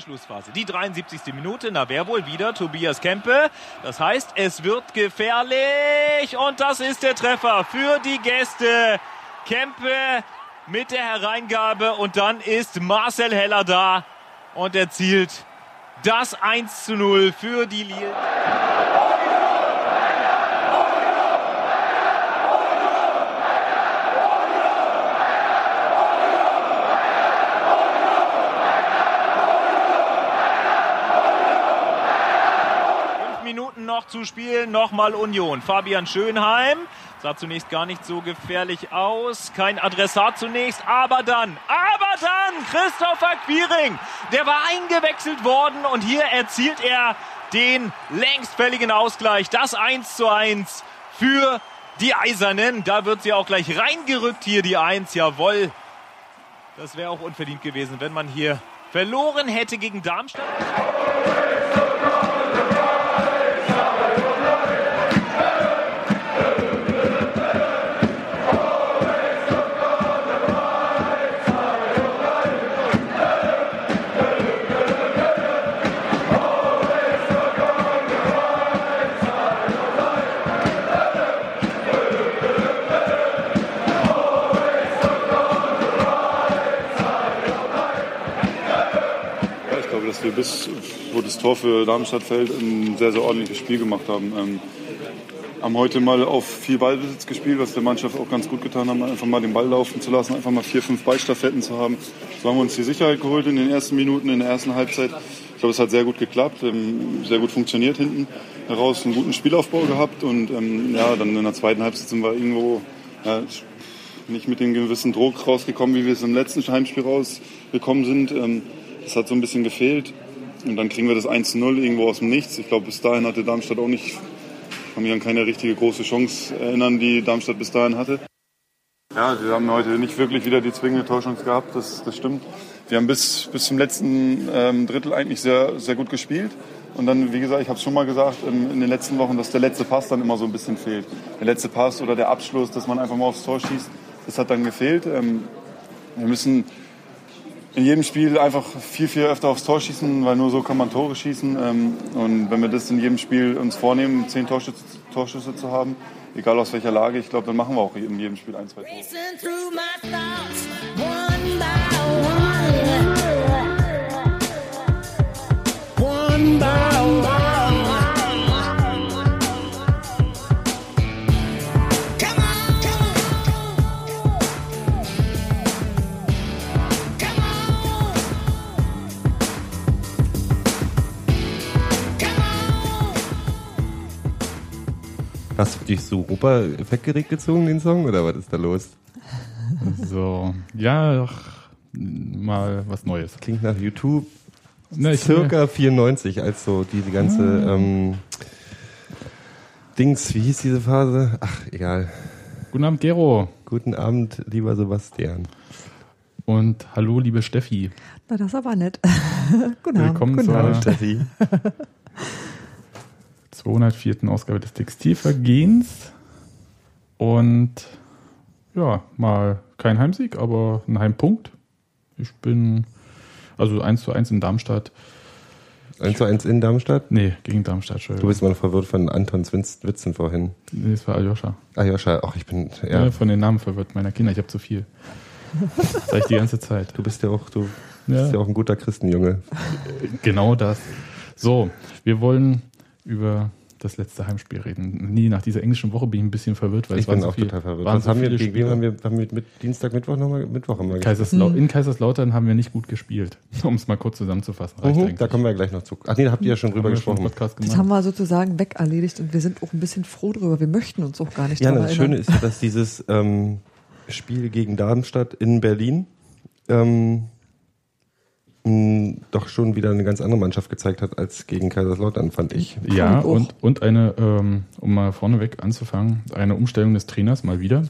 der Schlussphase. Die 73. Minute, na wer wohl wieder? Tobias Kempe. Das heißt, es wird gefährlich und das ist der Treffer für die Gäste. Kempe mit der Hereingabe und dann ist Marcel Heller da und erzielt das 1 zu 0 für die Lille. Noch zu spielen. Nochmal Union. Fabian Schönheim sah zunächst gar nicht so gefährlich aus. Kein Adressat zunächst, aber dann, aber dann Christopher Quiring. Der war eingewechselt worden und hier erzielt er den längst fälligen Ausgleich. Das 1 zu 1 für die Eisernen. Da wird sie auch gleich reingerückt hier, die 1. Jawohl. Das wäre auch unverdient gewesen, wenn man hier verloren hätte gegen Darmstadt. Wir bis, wo das Tor für Darmstadt fällt, ein sehr, sehr ordentliches Spiel gemacht haben. Ähm, haben heute mal auf viel Ballbesitz gespielt, was der Mannschaft auch ganz gut getan hat, einfach mal den Ball laufen zu lassen, einfach mal vier, fünf Ballstaffetten zu haben. So haben wir uns die Sicherheit geholt in den ersten Minuten, in der ersten Halbzeit. Ich glaube, es hat sehr gut geklappt, ähm, sehr gut funktioniert hinten heraus, einen guten Spielaufbau gehabt und ähm, ja, dann in der zweiten Halbzeit sind wir irgendwo ja, nicht mit dem gewissen Druck rausgekommen, wie wir es im letzten Heimspiel rausgekommen sind. Ähm, das hat so ein bisschen gefehlt. Und dann kriegen wir das 1-0 irgendwo aus dem Nichts. Ich glaube, bis dahin hatte Darmstadt auch nicht, kann mich an keine richtige große Chance erinnern, die Darmstadt bis dahin hatte. Ja, wir haben heute nicht wirklich wieder die zwingende Torchance gehabt, das, das stimmt. Wir haben bis, bis zum letzten ähm, Drittel eigentlich sehr, sehr gut gespielt. Und dann, wie gesagt, ich habe es schon mal gesagt, in, in den letzten Wochen, dass der letzte Pass dann immer so ein bisschen fehlt. Der letzte Pass oder der Abschluss, dass man einfach mal aufs Tor schießt, das hat dann gefehlt. Ähm, wir müssen in jedem Spiel einfach viel, viel öfter aufs Tor schießen, weil nur so kann man Tore schießen. Ähm, und wenn wir das in jedem Spiel uns vornehmen, zehn Torschüsse, Torschüsse zu haben, egal aus welcher Lage, ich glaube, dann machen wir auch in jedem Spiel ein, zwei Tore. Hast du dich so super weggezogen, den Song, oder was ist da los? So, ja, mal was Neues. Klingt nach YouTube. Na, circa 94, als so diese ganze ah. ähm, Dings, wie hieß diese Phase? Ach, egal. Guten Abend, Gero. Guten Abend, lieber Sebastian. Und hallo, liebe Steffi. Na, das ist aber nett. Guten Abend. Willkommen Guten zur Steffi. 204. Ausgabe des Textilvergehens. Und ja, mal kein Heimsieg, aber ein Heimpunkt. Ich bin also 1 zu 1 in Darmstadt. 1 zu 1 in Darmstadt? Nee, gegen Darmstadt. Du bist mal verwirrt von Antons Witzen vorhin. Nee, es war Aljoscha. Aljoscha, ach, ich bin, ja. ja. Von den Namen verwirrt meiner Kinder, ich habe zu viel. Das sag ich die ganze Zeit. Du bist ja auch, du ja. bist ja auch ein guter Christenjunge. Genau das. So, wir wollen über das letzte Heimspiel reden. Nie nach dieser englischen Woche bin ich ein bisschen verwirrt, weil ich es waren so auch viel, total verwirrt. Was so haben wir, gegen wen haben wir, haben wir mit Dienstag, Mittwoch nochmal, Mittwoch haben wir Kaiserslau mhm. In Kaiserslautern haben wir nicht gut gespielt, um es mal kurz zusammenzufassen. Mhm, da kommen wir gleich noch zu. Ach nee, da habt ihr ja schon drüber gesprochen. Schon das haben wir sozusagen wegerledigt und wir sind auch ein bisschen froh drüber. Wir möchten uns auch gar nicht Ja, das Schöne ist, dass dieses ähm, Spiel gegen Darmstadt in Berlin ähm, doch schon wieder eine ganz andere Mannschaft gezeigt hat als gegen Kaiserslautern, fand ich. Ja, und, und eine, ähm, um mal vorneweg anzufangen, eine Umstellung des Trainers mal wieder.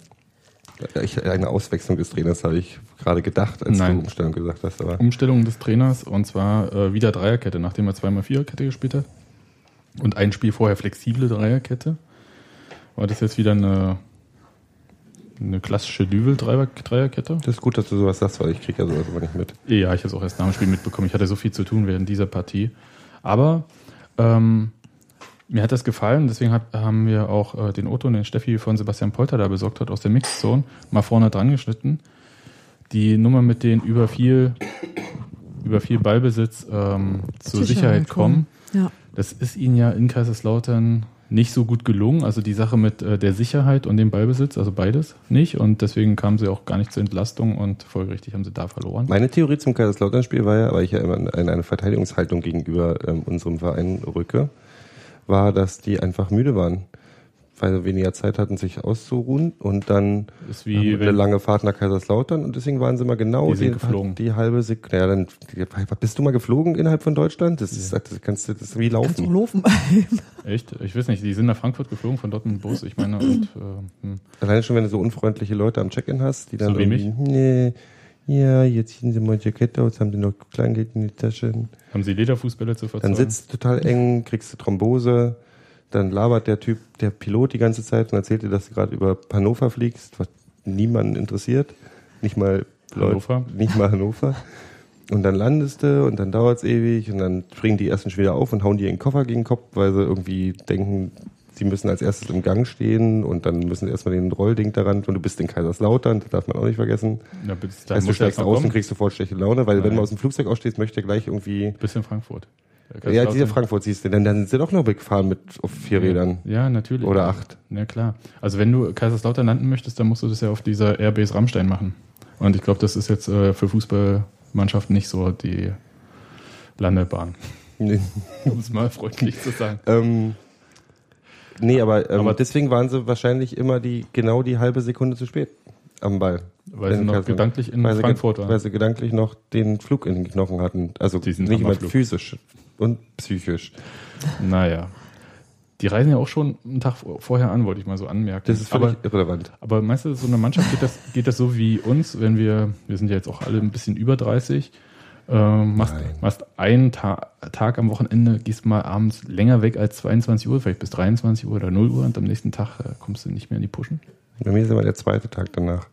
Ich, eine Auswechslung des Trainers habe ich gerade gedacht, als Nein. du Umstellung gesagt hast. Aber Umstellung des Trainers und zwar äh, wieder Dreierkette, nachdem er zweimal Viererkette gespielt hat. Und ein Spiel vorher flexible Dreierkette. War das jetzt wieder eine eine klassische Düvel-Dreierkette. Das ist gut, dass du sowas sagst, weil ich kriege ja sowas immer nicht mit. Ja, ich habe es auch erst nach dem Spiel mitbekommen. Ich hatte so viel zu tun während dieser Partie. Aber ähm, mir hat das gefallen, deswegen hat, haben wir auch äh, den Otto und den Steffi von Sebastian Polter da besorgt hat aus der Mixzone mal vorne dran geschnitten. Die Nummer mit den über viel, über viel Ballbesitz ähm, zur Sicherheit, kommen. Ja. Das ist ihnen ja in Kaiserslautern nicht so gut gelungen. Also die Sache mit äh, der Sicherheit und dem Ballbesitz, also beides nicht. Und deswegen kamen sie auch gar nicht zur Entlastung und folgerichtig haben sie da verloren. Meine Theorie zum Kaiserslautern-Spiel war ja, weil ich ja immer in eine Verteidigungshaltung gegenüber ähm, unserem Verein rücke, war, dass die einfach müde waren. Weil sie weniger Zeit hatten, sich auszuruhen und dann Ist wie wir eine lange Fahrt nach Kaiserslautern und deswegen waren sie mal genau Die sind die, geflogen. die halbe Sekunde. Ja, dann bist du mal geflogen innerhalb von Deutschland? Das ist, das kannst du, das ist wie Kannst du laufen. laufen. echt, ich weiß nicht, die sind nach Frankfurt geflogen von dort mit dem Bus, ich meine, und äh, hm. Alleine schon, wenn du so unfreundliche Leute am Check-in hast, die dann So wie mich? nee, ja, jetzt ziehen sie mal Jackett aus, haben sie noch Kleingeld in die Tasche. haben sie Lederfußbälle zu verzeihen. Dann sitzt du total eng, kriegst du Thrombose, dann labert der Typ, der Pilot die ganze Zeit und erzählt dir, dass du gerade über Hannover fliegst, was niemanden interessiert. Nicht mal Leute- Hannover? Nicht mal Hannover. Und dann landest du und dann dauert's ewig und dann springen die ersten schon wieder auf und hauen dir den Koffer gegen den Kopf, weil sie irgendwie denken, sie müssen als erstes im Gang stehen und dann müssen sie erstmal den Rollding daran und du bist in Kaiserslautern, das darf man auch nicht vergessen. Ja, bis heißt, du steigst aus und kriegst sofort schlechte Laune, weil wenn Nein. du aus dem Flugzeug ausstehst, möchte er gleich irgendwie Bis in Frankfurt. Ja, diese Frankfurt siehst du, denn dann sind sie doch noch weggefahren mit auf vier Rädern. Ja, natürlich. Oder acht. Ja, klar. Also wenn du Kaiserslautern landen möchtest, dann musst du das ja auf dieser Airbase Rammstein machen. Und ich glaube, das ist jetzt äh, für Fußballmannschaften nicht so die Landebahn, Nee, um es mal freundlich zu sagen. ähm, nee aber, ähm, Aber- deswegen waren sie wahrscheinlich immer die genau die halbe Sekunde zu spät am Ball. Weil sie noch Kaiserslautern. gedanklich in weil Frankfurt waren. Weil sie gedanklich noch den Flug in den Knochen hatten. Also nicht mal physisch und psychisch. Naja. Die reisen ja auch schon einen Tag vor- vorher an, wollte ich mal so anmerken. Das ist völlig aber, irrelevant. aber meinst du, so eine Mannschaft geht das, geht das so wie uns, wenn wir, wir sind ja jetzt auch alle ein bisschen über 30, ähm, machst, Nein. machst einen Ta Tag am Wochenende, gehst mal abends länger weg als 22 Uhr, vielleicht bis 23 Uhr oder 0 Uhr und am nächsten Tag äh, kommst du nicht mehr in die Puschen? Bei mir ist immer der zweite Tag danach.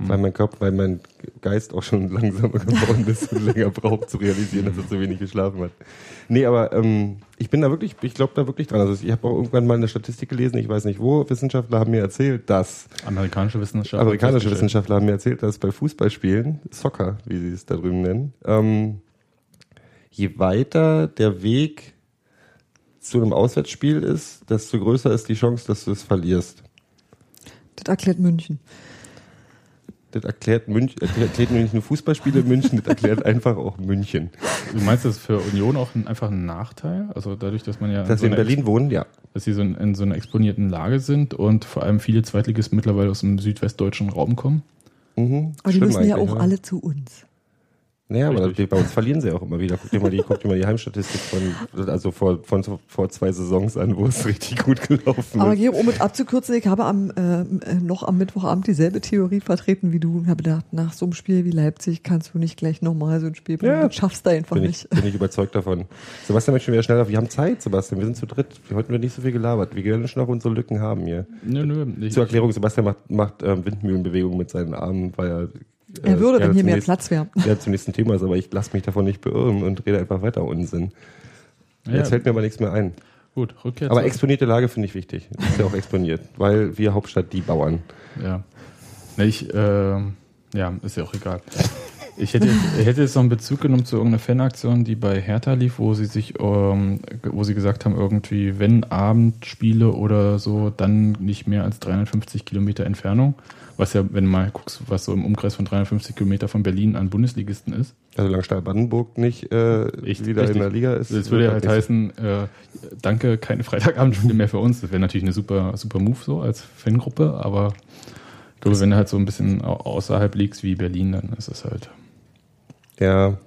Hm. Weil mein Kopf, weil mein Geist auch schon langsamer geworden ist und länger braucht zu realisieren, dass er zu wenig geschlafen hat. Nee, aber ähm, ich bin da wirklich, ich glaube da wirklich dran. Also ich habe auch irgendwann mal eine Statistik gelesen, ich weiß nicht wo, Wissenschaftler haben mir erzählt, dass, Amerikanische Wissenschaftler. amerikanische. Wissenschaftler haben mir erzählt, dass bei Fußballspielen, Soccer, wie sie es da drüben nennen, ähm, je weiter der Weg zu einem Auswärtsspiel ist, desto größer ist die Chance, dass du es verlierst. Das erklärt München. Das erklärt München, das erklärt nicht nur Fußballspiele in München, das erklärt einfach auch München. Du meinst das ist für Union auch ein, einfach ein Nachteil? Also dadurch, dass man ja Dass so wir in Berlin wohnen, ja. dass sie so in, in so einer exponierten Lage sind und vor allem viele Zweitligisten mittlerweile aus dem südwestdeutschen Raum kommen. Mhm. Aber die müssen ja auch ne? alle zu uns. Naja, aber Richtig. bei uns verlieren sie auch immer wieder. Guck dir mal die, guck dir mal die Heimstatistik von, also vor, von vor zwei Saisons an, wo es richtig gut gelaufen Aber ist. Gero, um es abzukürzen, ich habe am, äh, noch am Mittwochabend dieselbe Theorie vertreten wie du und habe gedacht, nach so einem Spiel wie Leipzig kannst du nicht gleich nochmal so ein Spiel bringen. Ja. Das schaffst du einfach Bin nicht. ich, bin ich überzeugt davon. Sebastian möchte schon wieder schneller. Wir haben Zeit, Sebastian. Wir sind zu dritt. Wir wollten wir nicht so viel gelabert. Wir können schon noch unsere Lücken haben hier. Nö, nö. Ich, Zur Erklärung, Sebastian macht, macht ähm, Windmühlenbewegungen mit seinen Armen, weil er. Äh, Er würde, wenn hier mehr nächsten- Platz wäre. Ja, zum nächsten Thema ist, aber ich lasse mich davon nicht beirren und rede einfach weiter Unsinn. ja, Jetzt fällt mir aber nichts mehr ein. gut, Rückkehr Aber exponierte Lage finde ich wichtig. Ist ja auch exponiert, weil wir Hauptstadt die Bauern. Ja. Ich, ähm, ja, ist ja auch egal. Ich hätte, ich hätte jetzt noch einen Bezug genommen zu irgendeiner Fanaktion, die bei Hertha lief, wo sie sich, ähm, wo sie gesagt haben, irgendwie, wenn Abendspiele oder so, dann nicht mehr als 350 Kilometer Entfernung. Was ja, wenn du mal guckst, was so im Umkreis von 350 Kilometer von Berlin an Bundesligisten ist. Also solange Stadt-Brandenburg nicht äh, Richtig, wieder richtig. in der Liga ist. Das würde ja halt heißen, äh, danke, keine Freitagabendspiele mehr für uns. Das wäre natürlich eine super, super Move so als Fangruppe, aber ich glaube, wenn du halt so ein bisschen au- außerhalb liegst wie Berlin, dann ist es halt. Ja,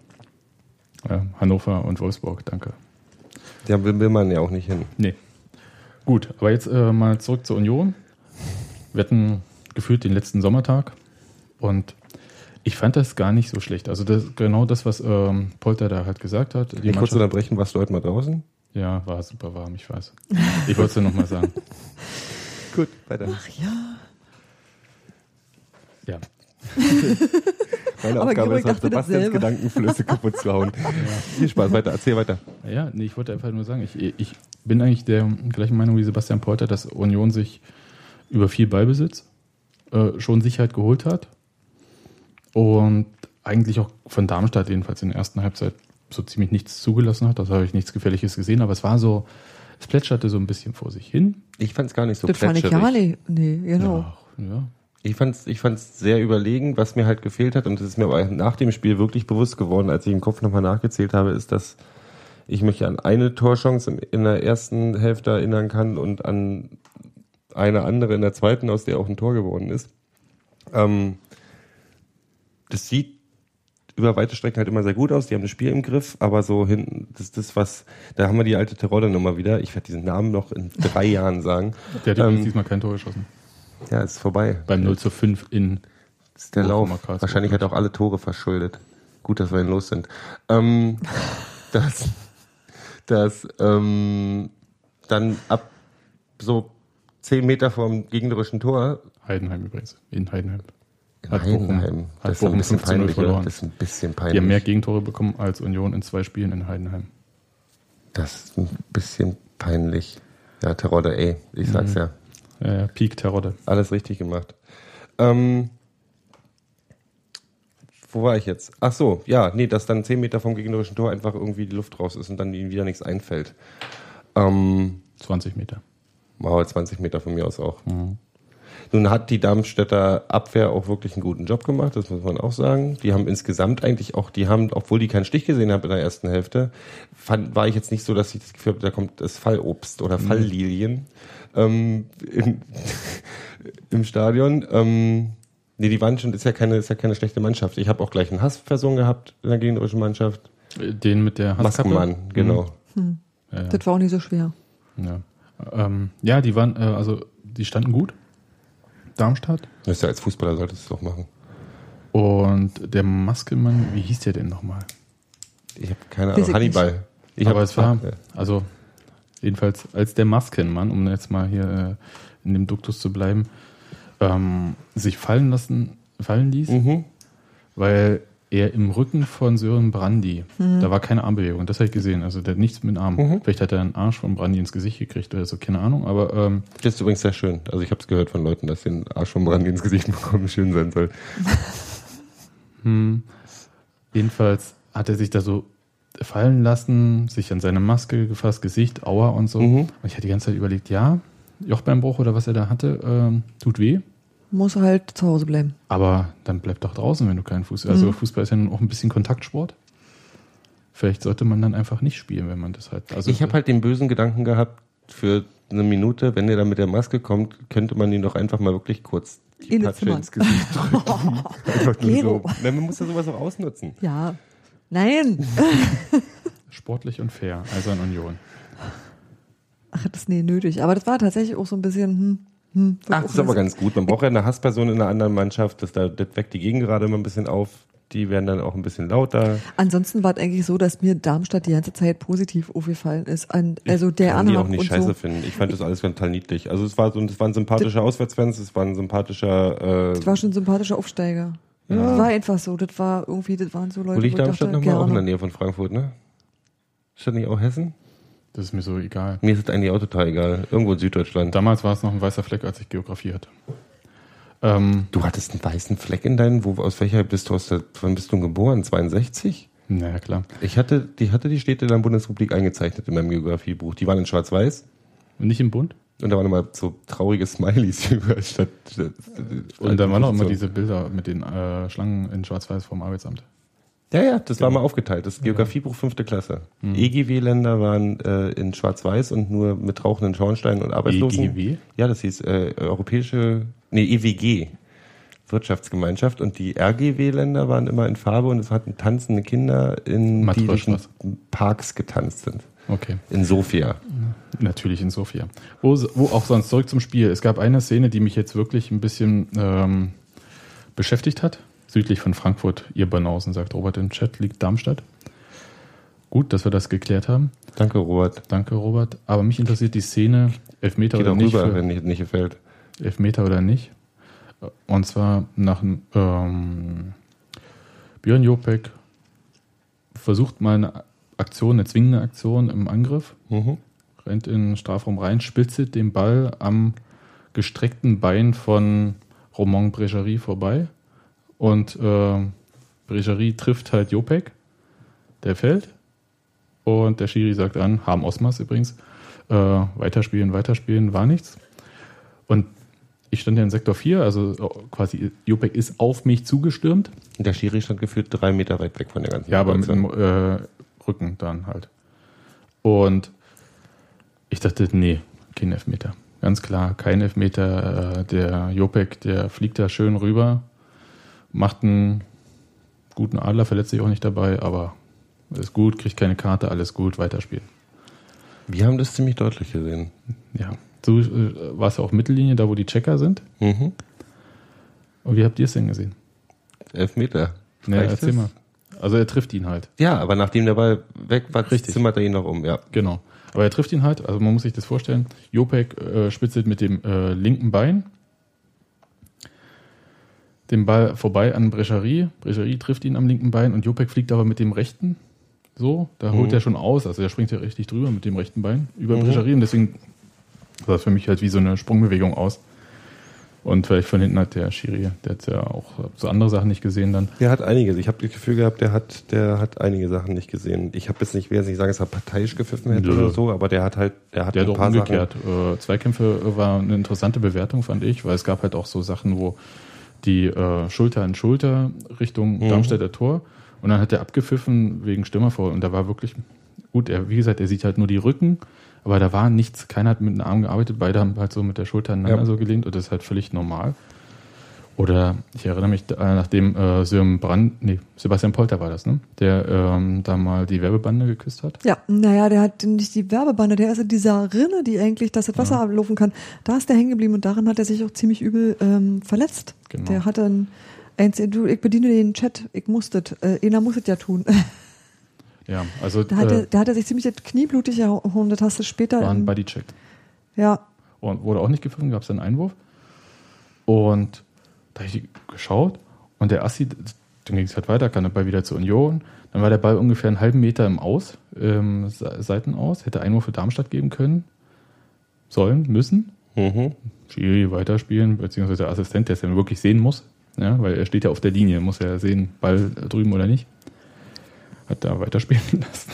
ja, Hannover und Wolfsburg, danke. da will, will man ja auch nicht hin. Nee. Gut, aber jetzt äh, mal zurück zur Union. Wir hatten gefühlt den letzten Sommertag und ich fand das gar nicht so schlecht. Also das, genau das, was ähm, Polter da halt gesagt hat. Die Kann ich kurz unterbrechen, warst du heute mal draußen? ja, war super warm, ich weiß. Ich wollte es dir nochmal sagen. Gut, weiter. Ach ja. Ja. Meine Aber Aufgabe ist, Sebastians. Gedankenflüsse kaputt zu hauen. Viel Spaß, weiter, erzähl weiter. Ja, nee, ich wollte einfach nur sagen, ich, ich bin eigentlich der gleichen Meinung wie Sebastian Polter, dass Union sich über viel Ballbesitz äh, schon Sicherheit geholt hat und eigentlich auch von Darmstadt jedenfalls in der ersten Halbzeit so ziemlich nichts zugelassen hat. Das habe ich nichts Gefährliches gesehen, aber es war so, es plätscherte so ein bisschen vor sich hin. Ich fand es gar nicht so das fand ich plätscherig. ja nicht. Nee, genau. Ja, ja. Ich fand's, ich fand's sehr überlegen, was mir halt gefehlt hat, und das ist mir aber nach dem Spiel wirklich bewusst geworden, als ich im Kopf nochmal nachgezählt habe, ist, dass ich mich an eine Torchance in der ersten Hälfte erinnern kann und an eine andere in der zweiten, aus der auch ein Tor geworden ist. Ähm, das sieht über weite Strecken halt immer sehr gut aus. Die haben das Spiel im Griff, aber so hinten, das ist das, was, da haben wir die alte Terodde-Nummer wieder. Ich werde diesen Namen noch in drei Jahren sagen. Der hat übrigens Ähm, diesmal kein Tor geschossen. Ja, ist vorbei. Beim 0 zu 5 in Das ist der Lauf. Wahrscheinlich hat er auch alle Tore verschuldet. Gut, dass wir ihn los sind. Ähm, das, das, ähm, dann ab so zehn Meter vom gegnerischen Tor. Heidenheim übrigens. In Heidenheim. Hat Bochum- Heidenheim. hat Das ist ein Bochum bisschen 5 zu 0 peinlich, verloren. Das ist ein bisschen Die haben mehr peinlich. Gegentore bekommen als Union in zwei Spielen in Heidenheim. Das ist ein bisschen peinlich. Ja, Terodde, ey, ich sag's ja. Ja, ja, Peak Terodde. Alles richtig gemacht. Ähm, wo war ich jetzt? Ach so, ja, nee, dass dann 10 Meter vom gegnerischen Tor einfach irgendwie die Luft raus ist und dann ihnen wieder nichts einfällt. Ähm, 20 Meter. Wow, 20 Meter von mir aus auch. Nun hat die Darmstädter Abwehr auch wirklich einen guten Job gemacht, das muss man auch sagen. Die haben insgesamt eigentlich auch, die haben, obwohl die keinen Stich gesehen haben in der ersten Hälfte, fand, war ich jetzt nicht so, dass ich das Gefühl habe, da kommt das Fallobst oder Falllilien ähm, in, im Stadion. Ähm, nee, die waren schon, ist ja keine, ist ja keine schlechte Mannschaft. Ich habe auch gleich eine Hassperson gehabt in der gegnerischen Mannschaft. Den mit der Hasskappe. Maskenmann, genau. Ja, ja. Das war auch nicht so schwer. Ja, ähm, ja die waren, äh, also die standen gut. Darmstadt. Das ist ja als Fußballer solltest du es auch machen. Und der Maskenmann, wie hieß der denn nochmal? Ich habe keine Ahnung. ich Hannibal. Ich Aber es war, Ja. also jedenfalls als der Maskenmann, um jetzt mal hier äh, in dem Duktus zu bleiben, ähm, sich fallen lassen, fallen ließ, Mhm. weil er im Rücken von Sören Brandy, Mhm. da war keine Armbewegung, das habe ich gesehen, also der hat nichts mit dem Arm. Mhm. Vielleicht hat er einen Arsch von Brandy ins Gesicht gekriegt oder so, keine Ahnung, aber ähm, Das ist übrigens sehr schön. Also ich habe es gehört von Leuten, dass den Arsch vom Brand ins Gesicht bekommen schön sein soll. Hm. Jedenfalls hat er sich da so fallen lassen, sich an seine Maske gefasst, Gesicht, Aua und so. Mhm. Und ich hatte die ganze Zeit überlegt, ja, Jochbeinbruch oder was er da hatte, ähm, tut weh. Muss halt zu Hause bleiben. Aber dann bleib doch draußen, wenn du keinen Fuß. Also Mhm. Fußball ist ja nun auch ein bisschen Kontaktsport. Vielleicht sollte man dann einfach nicht spielen, wenn man das halt. Also ich habe halt den bösen Gedanken gehabt, für eine Minute, wenn der da mit der Maske kommt, könnte man ihn doch einfach mal wirklich kurz die In das Patsche ins Gesicht drücken. einfach nur Gero. so. Na, man muss ja sowas auch ausnutzen. Ja. Nein. sportlich und fair, also an Union. Ach, das ist nee nötig. Aber das war tatsächlich auch so ein bisschen, hm, hm. Ach, das ist aber ein ganz gut. Man braucht ja eine Hassperson in einer anderen Mannschaft. Das, da, das weckt die Gegend gerade immer ein bisschen auf. Die werden dann auch ein bisschen lauter. Ansonsten war es eigentlich so, dass mir Darmstadt die ganze Zeit positiv aufgefallen ist. An, also der kann die Anhang auch nicht scheiße so. finden. Ich fand das alles total niedlich. Also es war so, es waren sympathische Auswärtsfans, es waren sympathischer. Äh, Das war schon ein sympathischer Aufsteiger. Das war einfach so. Das war irgendwie, das waren so Leute, wo liegt wo ich Darmstadt nochmal? Auch in der. Nähe von Frankfurt, ne? Ist das nicht auch Hessen? Das ist mir so egal. Mir ist das eigentlich auch total egal. Irgendwo in Süddeutschland. Damals war es noch ein weißer Fleck, als ich Geografie hatte. Ähm, Du hattest einen weißen Fleck in deinen, wo, aus welcher bist du, aus der, wann bist du geboren? 62? naja, klar. Ich hatte, die hatte die Städte der Bundesrepublik eingezeichnet in meinem Geografiebuch. Die waren in schwarz-weiß. Und nicht im Bund? Und da waren immer so traurige Smileys überall statt, statt Und da waren auch immer diese Bilder mit den äh, Schlangen in Schwarz-Weiß vom Arbeitsamt. Ja, ja, das war mal aufgeteilt. Das Geografiebuch fünfte Klasse. EGW-Länder waren äh, in Schwarz-Weiß und nur mit rauchenden Schornsteinen und Arbeitslosen. EGW? Ja, das hieß äh, Europäische, nee, EWG, Wirtschaftsgemeinschaft. Und die RGW-Länder waren immer in Farbe und es hatten tanzende Kinder, in die durch Matroschwas. Parks getanzt sind. Okay. In Sofia. Natürlich in Sofia. Wo, wo auch sonst zurück zum Spiel. Es gab eine Szene, die mich jetzt wirklich ein bisschen ähm, beschäftigt hat. Südlich von Frankfurt, ihr Banausen, sagt Robert im Chat, liegt Darmstadt. Gut, dass wir das geklärt haben. Danke, Robert. Danke, Robert. Aber mich interessiert die Szene, Elfmeter Geh oder nicht. rüber, Für, wenn nicht, nicht gefällt. Elfmeter oder nicht. Und zwar nach ähm, Björn Jopek versucht mal eine Aktion, eine zwingende Aktion im Angriff, Mhm. rennt in den Strafraum rein, spitzelt den Ball am gestreckten Bein von Romain Bregerie vorbei und äh, Bregerie trifft halt Jopek, der fällt und der Schiri sagt an, Harm Osmas übrigens, äh, weiterspielen, weiterspielen, war nichts. Und ich stand ja in Sektor 4, also quasi Jopek ist auf mich zugestürmt. Und Der Schiri stand gefühlt drei Meter weit weg von der ganzen Ja, aber mit dem äh, Rücken dann halt. Und ich dachte, nee, kein Elfmeter. Ganz klar, kein Elfmeter. Äh, Der Jopek, der fliegt da schön rüber, macht einen guten Adler, verletzt sich auch nicht dabei, aber ist gut, kriegt keine Karte, alles gut, weiterspielen. Wir haben das ziemlich deutlich gesehen. Ja, so äh, war es ja auch Mittellinie, da wo die Checker sind. Mhm. Und wie habt ihr es denn gesehen? Elf Meter. Reicht erzähl das? mal. Also er trifft ihn halt. Ja, aber nachdem der Ball weg war, Richtig. zimmert er ihn noch um, ja. Genau. Aber er trifft ihn halt, also man muss sich das vorstellen. Jopek äh, spitzelt mit dem äh, linken Bein den Ball vorbei an Brecherie. Brecherie trifft ihn am linken Bein und Jopek fliegt aber mit dem rechten. So, da holt Mhm. er schon aus. Also er springt ja richtig drüber mit dem rechten Bein über Mhm. Brecherie und deswegen sah es für mich halt wie so eine Sprungbewegung aus. Und vielleicht von hinten hat der Schiri, der hat ja auch so andere Sachen nicht gesehen dann. Der hat einiges. Ich habe das Gefühl gehabt, der hat, der hat einige Sachen nicht gesehen. Ich habe jetzt nicht, will jetzt nicht sagen, dass er parteiisch gepfiffen hätte Nö. oder so, aber der hat halt, der hat Der hat ein auch paar umgekehrt. Äh, Zweikämpfe war eine interessante Bewertung, fand ich, weil es gab halt auch so Sachen, wo die äh, Schulter an Schulter Richtung Mhm. Darmstädter Tor und dann hat er abgepfiffen wegen Stürmerfoul und da war wirklich gut, er, wie gesagt, er sieht halt nur die Rücken, aber da war nichts, keiner hat mit dem Arm gearbeitet, beide haben halt so mit der Schulter aneinander Ja. so gelehnt und das ist halt völlig normal. Oder ich erinnere mich, äh, nachdem äh, Brand, nee, Sebastian Polter war das, ne? Der ähm, da mal die Werbebande geküsst hat. Ja, naja, der hat nicht die Werbebande, der ist in dieser Rinne, die eigentlich, das Wasser ablaufen kann. Da ist der hängen geblieben und daran hat er sich auch ziemlich übel ähm, verletzt. Genau. Der hatte ein, eins, du, ich bediene den Chat, ich musste, äh, einer muss es ja tun. Ja, also Da hat, äh, er, da hat er sich ziemlich das Knie blutig erhauen, das hast du später. war ein in- Bodycheck. ja, und wurde auch nicht gepfiffen, gab es einen Einwurf. Und da habe ich geschaut und der Assi, dann ging es halt weiter, kam der Ball wieder zur Union. Dann war der Ball ungefähr einen halben Meter im Aus, ähm, Se- Seiten aus, hätte Einwurf für Darmstadt geben können, sollen, müssen. Mhm. Schiri weiterspielen, beziehungsweise der Assistent, der es ja wirklich sehen muss, ja, weil er steht ja auf der Linie, muss ja sehen, Ball drüben oder nicht. Hat da weiterspielen lassen.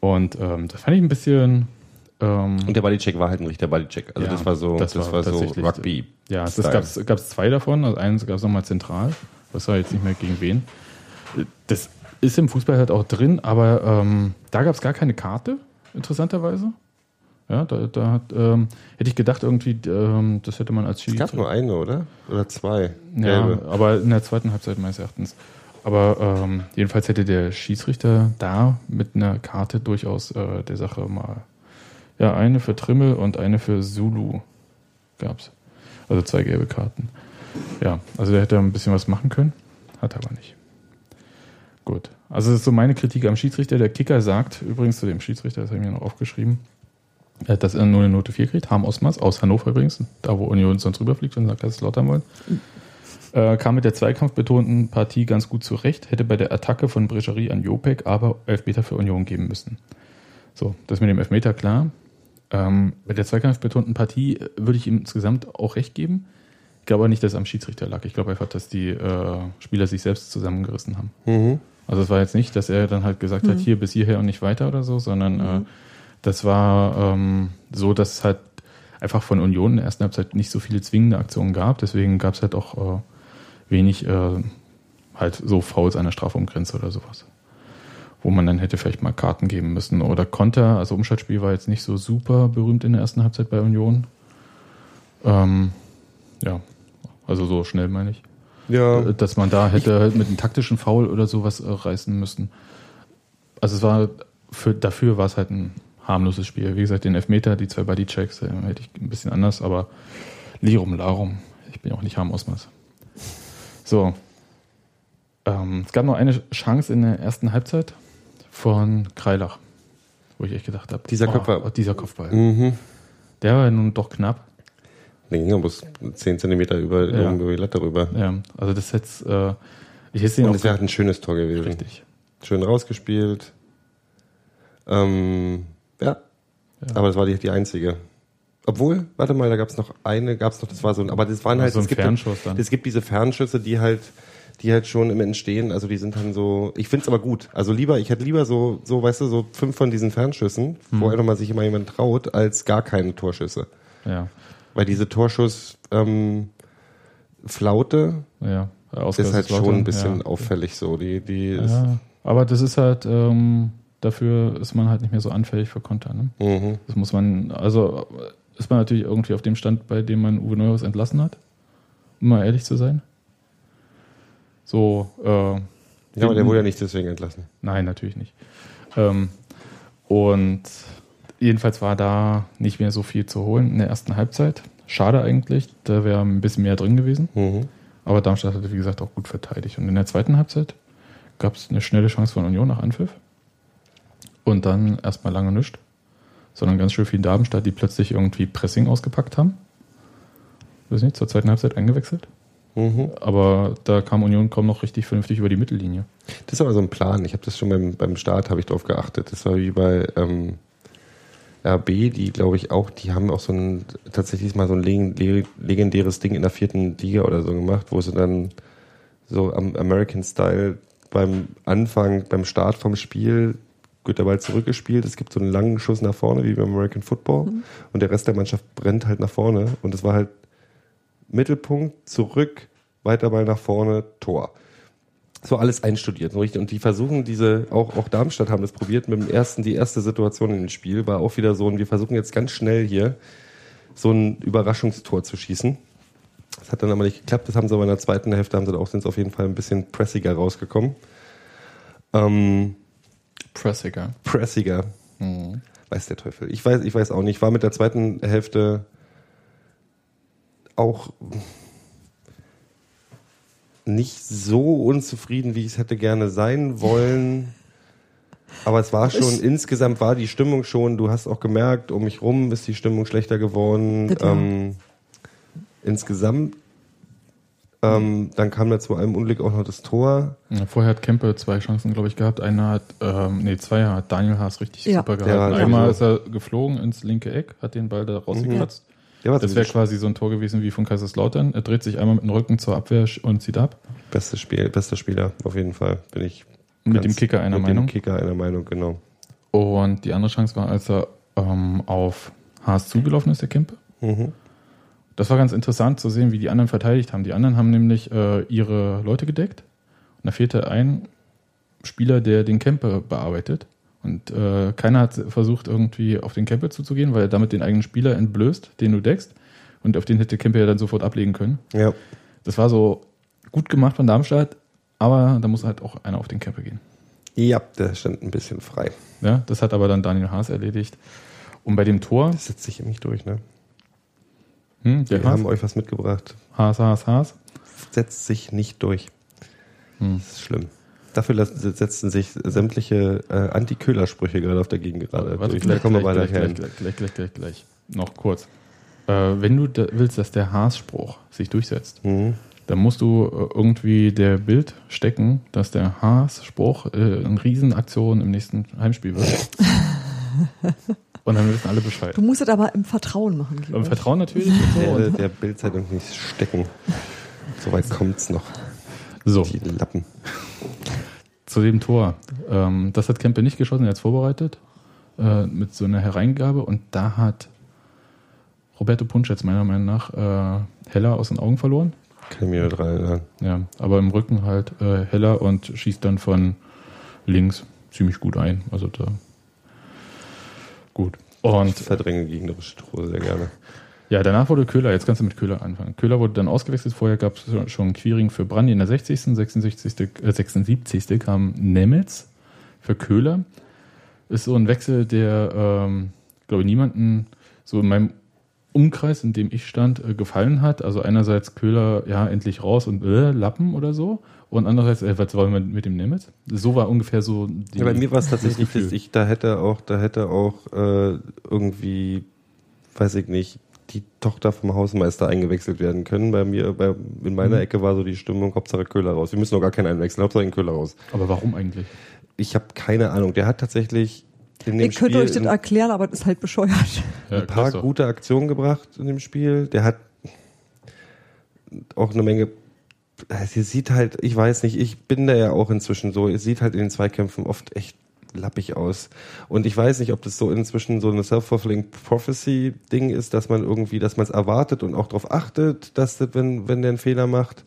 Und ähm, das fand ich ein bisschen. Ähm, Und der Bodycheck war halt ein richtiger Bodycheck. Also Ja, das war so, das das, war war, so Rugby. Ja, das Style. gab's gab's zwei davon. Also eins gab es nochmal zentral. Das war jetzt nicht mehr gegen wen. Das ist im Fußball halt auch drin, aber ähm, da gab es gar keine Karte, interessanterweise. Ja, da, da hat, ähm, hätte ich gedacht, irgendwie, ähm, das hätte man als Es Schiri. gab nur eine, oder? Oder zwei. Ja, Gelbe. aber in der zweiten Halbzeit meines Erachtens. Aber ähm, jedenfalls hätte der Schiedsrichter da mit einer Karte durchaus äh, der Sache mal. Ja, eine für Trimmel und eine für Zulu gab's. Also zwei gelbe Karten. Ja, also der hätte ein bisschen was machen können, hat er aber nicht. Gut. Also das ist so meine Kritik am Schiedsrichter. Der Kicker sagt übrigens zu dem Schiedsrichter, das habe ich mir noch aufgeschrieben, äh, dass er nur eine Note 4 kriegt. Harm Osmas aus Hannover übrigens, da wo Union sonst rüberfliegt und sagt, dass es Lottern wollen. Äh, kam mit der zweikampfbetonten Partie ganz gut zurecht, hätte bei der Attacke von Brecherie an Jopek aber Elfmeter für Union geben müssen. So, das mit dem Elfmeter klar. Ähm, bei der zweikampfbetonten Partie äh, würde ich ihm insgesamt auch recht geben. Ich glaube aber nicht, dass es am Schiedsrichter lag. Ich glaube einfach, dass die äh, Spieler sich selbst zusammengerissen haben. Mhm. Also es war jetzt nicht, dass er dann halt gesagt hat, hier bis hierher und nicht weiter oder so, sondern äh, das war ähm, so, dass es halt einfach von Union in der ersten Halbzeit nicht so viele zwingende Aktionen gab. Deswegen gab es halt auch äh, wenig äh, halt so Fouls an der Strafumgrenze oder sowas. Wo man dann hätte vielleicht mal Karten geben müssen. Oder Konter, also Umschaltspiel war jetzt nicht so super berühmt in der ersten Halbzeit bei Union. Ähm, ja, also so schnell meine ich. Ja. Äh, dass man da hätte halt mit einem taktischen Foul oder sowas äh, reißen müssen. Also es war für, dafür war es halt ein harmloses Spiel. Wie gesagt, den Elfmeter, die zwei Bodychecks äh, hätte ich ein bisschen anders, aber Lirum Larum. Ich bin auch nicht harm Osmas. So. Ähm, es gab noch eine Chance in der ersten Halbzeit von Kreilach, wo ich echt gedacht habe, Dieser Kopfball. Dieser Kopfball. Mhm. Der war nun doch knapp. Den ging er bloß 10 Zentimeter über, Ja. die Latte rüber. Ja, also das jetzt, äh, ich hätte ihn Und das wäre halt ein schönes Tor gewesen. richtig. Schön rausgespielt. Ähm, ja. Aber das war die, die einzige. Obwohl, warte mal, da gab es noch eine, gab es noch, das war so ein, aber das waren halt, so ein es gibt, es gibt diese Fernschüsse, die halt, die halt schon im Entstehen, also die sind dann so, ich find's aber gut. Also lieber, ich hätte lieber so, so, weißt du, so fünf von diesen Fernschüssen, Hm. wo einfach mal sich immer jemand traut, als gar keine Torschüsse. Ja, Weil diese Torschuss, ähm, Flaute ja. ist halt schon ein bisschen ja. auffällig so. Die, die Ja, aber das ist halt, ähm, dafür ist man halt nicht mehr so anfällig für Konter. Ne? mhm. Das muss man, also ist man natürlich irgendwie auf dem Stand, bei dem man Uwe Neuhaus entlassen hat, um mal ehrlich zu sein. So, äh, Ja, aber der wurde ja nicht deswegen entlassen. Nein, natürlich nicht. Ähm, und jedenfalls war da nicht mehr so viel zu holen in der ersten Halbzeit. Schade eigentlich, da wäre ein bisschen mehr drin gewesen. Mhm. Aber Darmstadt hatte, wie gesagt, auch gut verteidigt. Und in der zweiten Halbzeit gab es eine schnelle Chance von Union nach Anpfiff. Und dann erstmal lange nichts, sondern ganz schön viel Darmstadt, die plötzlich irgendwie Pressing ausgepackt haben. Weiß nicht, zur zweiten Halbzeit eingewechselt. Mhm. Aber da kam Union kaum noch richtig vernünftig über die Mittellinie. Das ist aber so ein Plan. Ich habe das schon beim, beim Start, habe ich drauf geachtet. Das war wie bei ähm, RB, die glaube ich auch, die haben auch so ein, tatsächlich mal so ein leg- leg- legendäres Ding in der vierten Liga oder so gemacht, wo sie dann so am American Style beim Anfang, beim Start vom Spiel wird der Ball zurückgespielt. Es gibt so einen langen Schuss nach vorne, wie beim American Football. Und der Rest der Mannschaft brennt halt nach vorne. Und es war halt Mittelpunkt, zurück, weiter Ball nach vorne, Tor so alles einstudiert. so richtig. Und die versuchen diese, auch, auch Darmstadt haben das probiert mit dem ersten, die erste Situation in dem Spiel war auch wieder so, und wir versuchen jetzt ganz schnell hier so ein Überraschungstor zu schießen. Das hat dann aber nicht geklappt, das haben sie aber in der zweiten Hälfte, haben sie auch, sind sie auf jeden Fall ein bisschen pressiger rausgekommen. Ähm, Pressiger. pressiger, weiß der Teufel. Ich weiß, ich weiß auch nicht. Ich war mit der zweiten Hälfte auch nicht so unzufrieden, wie ich es hätte gerne sein wollen. Aber es war schon, Ich- insgesamt war die Stimmung schon, du hast auch gemerkt, um mich rum ist die Stimmung schlechter geworden. Ja. Ähm, insgesamt, ähm, dann kam da zu einem Unglück auch noch das Tor. Ja, vorher hat Kempe zwei Chancen, glaube ich, gehabt. Einer hat, ähm, nee, zwei hat Daniel Haas richtig Ja. super gehalten. war Einmal ist sowieso- er geflogen ins linke Eck, hat den Ball da rausgekratzt. Der war Das wäre quasi so ein Tor gewesen wie von Kaiserslautern. Er dreht sich einmal mit dem Rücken zur Abwehr und zieht ab. beste Spiel, bester Spieler, auf jeden Fall. Bin ich Mit dem Kicker einer mit Meinung. Dem Kicker einer Meinung, genau. Und die andere Chance war, als er ähm, auf Haas zugelaufen ist, der Kempe. Mhm. Das war ganz interessant zu sehen, wie die anderen verteidigt haben. Die anderen haben nämlich äh, ihre Leute gedeckt. Und da fehlte ein Spieler, der den Camper bearbeitet. Und äh, keiner hat versucht, irgendwie auf den Camper zuzugehen, weil er damit den eigenen Spieler entblößt, den du deckst. Und auf den hätte Camper ja dann sofort ablegen können. Ja. Das war so gut gemacht von Darmstadt, aber da muss halt auch einer auf den Camper gehen. Ja, der stand ein bisschen frei. Ja, das hat aber dann Daniel Haas erledigt. Und bei dem Tor, Das setzt sich nicht durch, ne? hm, Wir Haas, haben euch was mitgebracht. Haas, Haas, Haas. Setzt sich nicht durch. Hm. Das ist schlimm. Dafür lassen- setzen sich sämtliche äh, Anti-Köhler-Sprüche gerade auf der Gegend gerade Warte, durch. gleich, Da kommen wir gleich, weiter gleich, gleich, gleich, gleich, gleich, gleich. Noch kurz. Äh, wenn du da willst, dass der Haas-Spruch sich durchsetzt, Mhm. dann musst du äh, irgendwie der Bild stecken, dass der Haas-Spruch äh, eine Riesenaktion im nächsten Heimspiel wird. und dann wissen alle Bescheid. Du musst es aber im Vertrauen machen. Im. Vertrauen natürlich. Und so. Der, der Bildzeitung nicht stecken. Soweit kommt's noch. so, Die Lappen. Zu dem Tor. Ähm, das hat Kempe nicht geschossen, er hat es vorbereitet. Äh, mit so einer Hereingabe. Und da hat Roberto Punsch jetzt meiner Meinung nach äh, Heller aus den Augen verloren. Kann ich mir dran erinnern. Ja, aber im Rücken halt äh, heller und schießt dann von links ziemlich gut ein. Also da gut. Ich Und verdränge gegnerische Tore sehr gerne. Ja, danach wurde Köhler, jetzt kannst du mit Köhler anfangen. Köhler wurde dann ausgewechselt, vorher gab es schon Quiring für Brandi in der 60., 66., äh, 76. kam Nemetz für Köhler. Ist so ein Wechsel, der, ähm, glaube ich, niemanden so in meinem Umkreis, in dem ich stand, äh, gefallen hat. Also einerseits Köhler, ja, endlich raus und äh, Lappen oder so. Und andererseits, äh, was wollen wir mit dem Nemetz? So war ungefähr so die, Ja, bei mir war es tatsächlich, ich, da hätte auch, da hätte auch äh, irgendwie, weiß ich nicht, die Tochter vom Hausmeister eingewechselt werden können. Bei mir, bei, in meiner Mhm. Ecke war so die Stimmung, Hauptsache Köhler raus. Wir müssen noch gar keinen einwechseln, Hauptsache den Köhler raus. Aber warum eigentlich? Ich habe keine Ahnung. Der hat tatsächlich in dem Ich könnte Spiel euch das erklären, aber das ist halt bescheuert. Ja, ein paar Christoph. gute Aktionen gebracht in dem Spiel. Der hat auch eine Menge. Es sieht halt, ich weiß nicht, ich bin da ja auch inzwischen so. Es sieht halt in den Zweikämpfen oft echt lappig aus. Und ich weiß nicht, ob das so inzwischen so eine self-fulfilling prophecy Ding ist, dass man irgendwie, dass man es erwartet und auch darauf achtet, dass das, wenn, wenn der einen Fehler macht.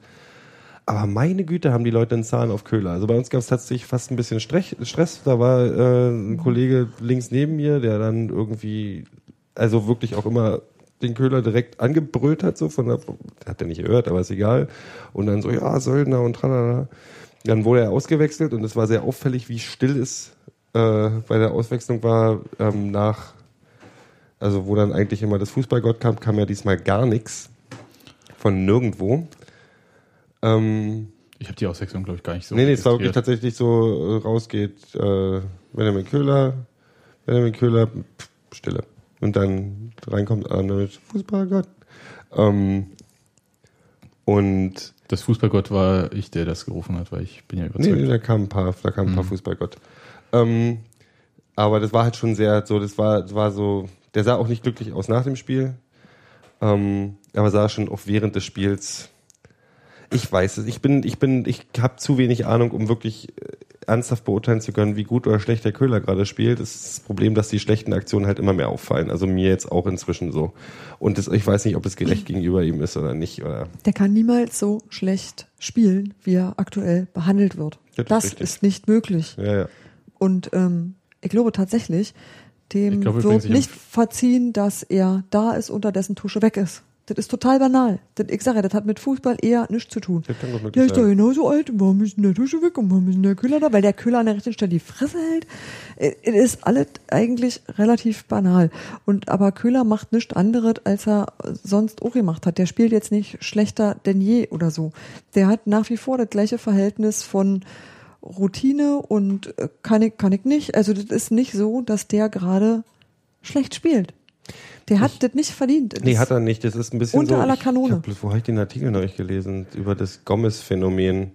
Aber meine Güte, haben die Leute einen Zahn auf Köhler. Also bei uns gab es tatsächlich fast ein bisschen Stress. Da war äh, ein Kollege links neben mir, der dann irgendwie, also wirklich auch immer den Köhler direkt angebrüllt hat, so von der, hat er nicht gehört, aber ist egal. Und dann so, ja, Söldner und tralala. Dann wurde er ausgewechselt und es war sehr auffällig, wie still es äh, bei der Auswechslung war ähm, nach, also wo dann eigentlich immer das Fußballgott kam, kam ja diesmal gar nichts von nirgendwo. Ähm, Ich habe die Auswechslung, glaube ich, gar nicht so nee, nee, es war wirklich tatsächlich so, äh, rausgeht, äh, Benjamin Köhler, Benjamin Köhler, pff, Stille. Und dann reinkommt einer mit Fußballgott. Ähm, und Das Fußballgott war ich, der das gerufen hat, weil ich bin ja Nee, überzeugt. nee, da kamen ein paar, da kamen ein paar Mhm. Fußballgott. Ähm, aber das war halt schon sehr so, das war, das war so, der sah auch nicht glücklich aus nach dem Spiel. Ähm, aber sah schon auch während des Spiels. Ich weiß es, ich bin, ich bin, ich habe zu wenig Ahnung, um wirklich äh, ernsthaft beurteilen zu können, wie gut oder schlecht der Köhler gerade spielt. Das ist das Problem, dass die schlechten Aktionen halt immer mehr auffallen. Also mir jetzt auch inzwischen so. Und das, ich weiß nicht, ob es gerecht gegenüber ihm ist oder nicht. Oder Der kann niemals so schlecht spielen, wie er aktuell behandelt wird. Ja, das ist das richtig. ist nicht möglich. ja, ja. Und ähm, ich glaube tatsächlich, dem Ich glaube wird nicht verziehen, dass er da ist und dessen Tusche weg ist. Das ist total banal. Das, ich sage ja, das hat mit Fußball eher nichts zu tun. Das kann Der ist doch genauso alt. Warum ist denn der Tusche weg und warum ist denn der Köhler da? Weil der Köhler an der rechten Stelle die Fresse hält. Äh, Es ist alles eigentlich relativ banal. Und aber Köhler macht nichts anderes, als er sonst auch gemacht hat. Der spielt jetzt nicht schlechter denn je oder so. Der hat nach wie vor das gleiche Verhältnis von Routine und äh, kann ich, kann ich nicht. Also das ist nicht so, dass der gerade schlecht spielt. Der hat das nicht verdient. Nee, Das- hat er nicht. Das ist ein bisschen Unter so, aller ich, Kanone. Ich hab bloß, wo habe ich den Artikel neulich gelesen? Über das Gomez-Phänomen,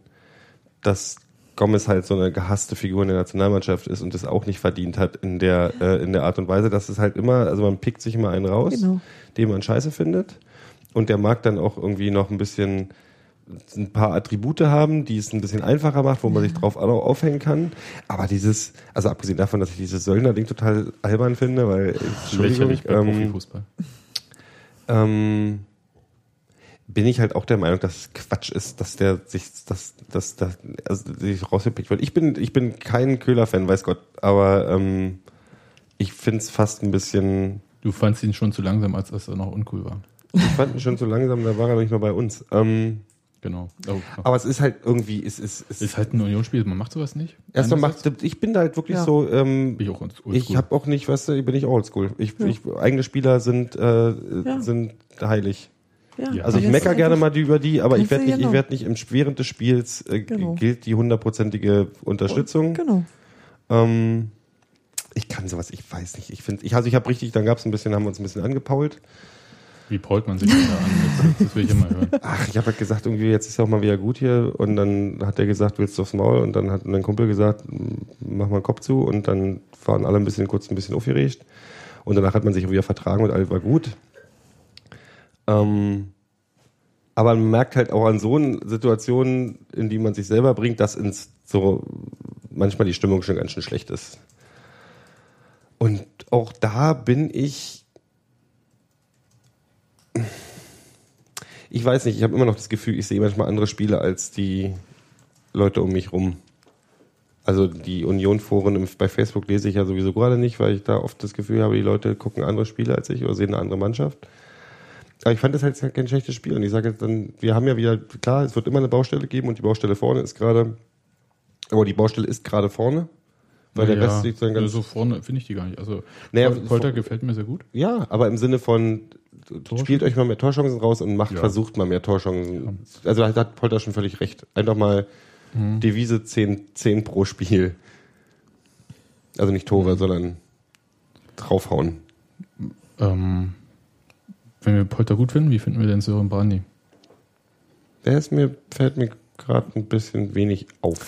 dass Gomez halt so eine gehasste Figur in der Nationalmannschaft ist und das auch nicht verdient hat in der, äh, in der Art und Weise, dass es halt immer, also man pickt sich immer einen raus, Genau. den man scheiße findet und der mag dann auch irgendwie noch ein bisschen ein paar Attribute haben, die es ein bisschen einfacher macht, wo man sich drauf au- aufhängen kann. Aber dieses, also abgesehen davon, dass ich dieses Söldner-Ding total albern finde, weil, Entschuldigung, ähm, ähm, bin ich halt auch der Meinung, dass es Quatsch ist, dass der sich, dass, dass, dass, also sich rausgepickt wird. Ich bin, ich bin kein Köhler-Fan, weiß Gott, aber ähm, ich finde es fast ein bisschen, Du fandst ihn schon zu langsam, als er noch uncool war. ich fand ihn schon zu langsam, da war er nicht mehr bei uns. Ähm, Genau. Oh, aber es ist halt irgendwie, es ist, es ist halt ein Unionsspiel, man macht sowas nicht. Erstmal macht, ich bin da halt wirklich Ja. so, ähm, bin ich auch oldschool. ich habe auch nicht, weißt du, ich bin nicht oldschool. Ich, Ja. ich, eigene Spieler sind, äh, Ja. sind heilig. Ja. Also ich mecker gerne mal die über die, aber ich werde nicht, ich genau. werde nicht im während des Spiels äh, Genau. gilt die hundertprozentige Unterstützung. Genau. Ähm, ich kann sowas, ich weiß nicht. Ich finde, ich, also ich habe richtig, dann gab es ein bisschen, haben wir uns ein bisschen angepault. Wie pault man sich da an? Das, das will ich immer hören. Ach, ich habe halt gesagt, irgendwie jetzt ist ja auch mal wieder gut hier. Und dann hat er gesagt, willst du aufs Maul? Und dann hat mein Kumpel gesagt, mach mal den Kopf zu. Und dann waren alle ein bisschen kurz ein bisschen aufgeregt. Und danach hat man sich wieder vertragen und alles war gut. Ähm, aber man merkt halt auch an so Situationen, in die man sich selber bringt, dass ins so manchmal die Stimmung schon ganz schön schlecht ist. Und auch da bin ich ich weiß nicht, ich habe immer noch das Gefühl, ich sehe manchmal andere Spiele als die Leute um mich rum. Also die Union-Foren bei Facebook lese ich ja sowieso gerade nicht, weil ich da oft das Gefühl habe, die Leute gucken andere Spiele als ich oder sehen eine andere Mannschaft. Aber ich fand das halt kein schlechtes Spiel. Und ich sage jetzt dann, wir haben ja wieder, klar, es wird immer eine Baustelle geben und die Baustelle vorne ist gerade, aber die Baustelle ist gerade vorne. Weil der Rest sieht dann ganz, so vorne finde ich die gar nicht. Also Naja, Pol- Polter gefällt mir sehr gut. Ja, aber im Sinne von, spielt euch mal mehr Torchancen raus und macht, Ja. versucht mal mehr Torchancen. Also da hat Polter schon völlig recht. Einfach mal Mhm. Devise 10, 10 pro Spiel. Also nicht Tore, Mhm. sondern draufhauen. Ähm, wenn wir Polter gut finden, wie finden wir denn Sören Brandy? Der ist mir, fällt mir gerade ein bisschen wenig auf.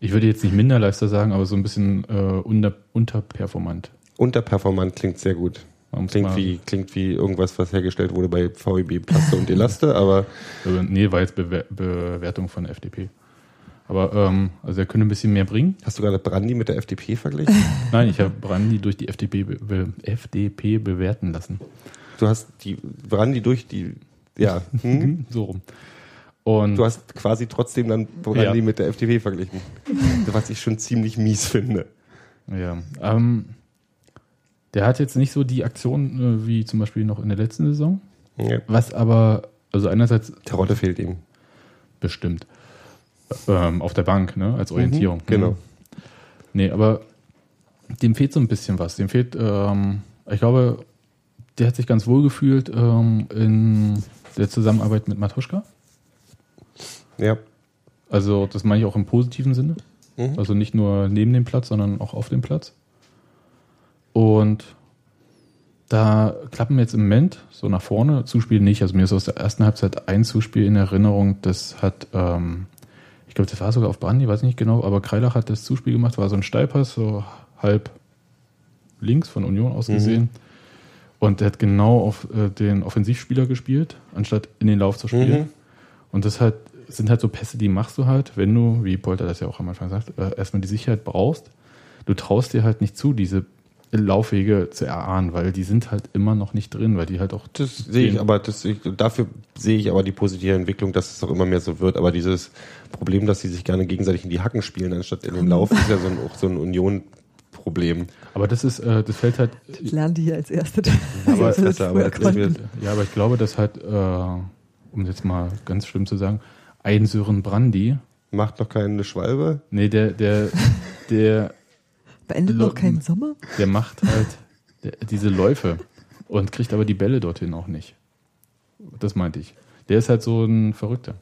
Ich würde jetzt nicht Minderleister sagen, aber so ein bisschen äh, unter, unterperformant. Unterperformant klingt sehr gut. Klingt mal- wie, klingt wie irgendwas, was hergestellt wurde bei VEB Plaste und Elaste, aber Äh, nee, war jetzt Bewer Bewertung von der FDP. Aber ähm, also er könnte ein bisschen mehr bringen. hast du gerade Brandy mit der FDP verglichen? Nein, ich habe Brandy durch die FDP, be FDP bewerten lassen. Du hast die Brandy durch die, ja, hm? So rum. Und du hast quasi trotzdem dann Brandy Ja. mit der FDP verglichen. Was ich schon ziemlich mies finde. ja, ähm, der hat jetzt nicht so die Aktion äh, wie zum Beispiel noch in der letzten Saison. Ja. Was aber, also einerseits Karotte fehlt ihm. bestimmt ähm, auf der Bank, ne, als Orientierung. Mhm, genau. Nee, aber dem fehlt so ein bisschen was. Dem fehlt, ähm, ich glaube, der hat sich ganz wohl gefühlt ähm, in der Zusammenarbeit mit Matuschka. Ja. Also das meine ich auch im positiven Sinne. Mhm. Also nicht nur neben dem Platz, sondern auch auf dem Platz. Und da klappen jetzt im Moment so nach vorne, Zuspiel nicht. Also mir ist aus der ersten Halbzeit ein Zuspiel in Erinnerung, das hat, ähm, ich glaube, das war sogar auf Brandy, weiß nicht genau, aber Kreilach hat das Zuspiel gemacht, war so ein Steilpass, so halb links von Union aus gesehen. Und der hat genau auf äh, den Offensivspieler gespielt, anstatt in den Lauf zu spielen. Mhm. Und das halt, sind halt so Pässe, die machst du halt, wenn du, wie Polter das ja auch am Anfang sagt, äh, erstmal die Sicherheit brauchst. Du traust dir halt nicht zu, diese Laufwege zu erahnen, weil die sind halt immer noch nicht drin, weil die halt auch. Das sehe ich, aber das, ich, dafür sehe ich aber die positive Entwicklung, dass es auch immer mehr so wird. Aber dieses Problem, dass sie sich gerne gegenseitig in die Hacken spielen, anstatt in den Lauf, ist ja so ein, auch so ein Union-Problem. Aber das ist, äh, das fällt halt. Lernen die hier als Erste. Aber das besser, früher aber das Ja, aber ich glaube, dass halt, äh, um jetzt mal ganz schlimm zu sagen, ein Sören Brandy, Macht noch keine Schwalbe. nee, der, der, der, Beendet noch keinen Sommer? der macht halt der, diese Läufe und kriegt aber die Bälle dorthin auch nicht. Das meinte ich. Der ist halt so ein Verrückter.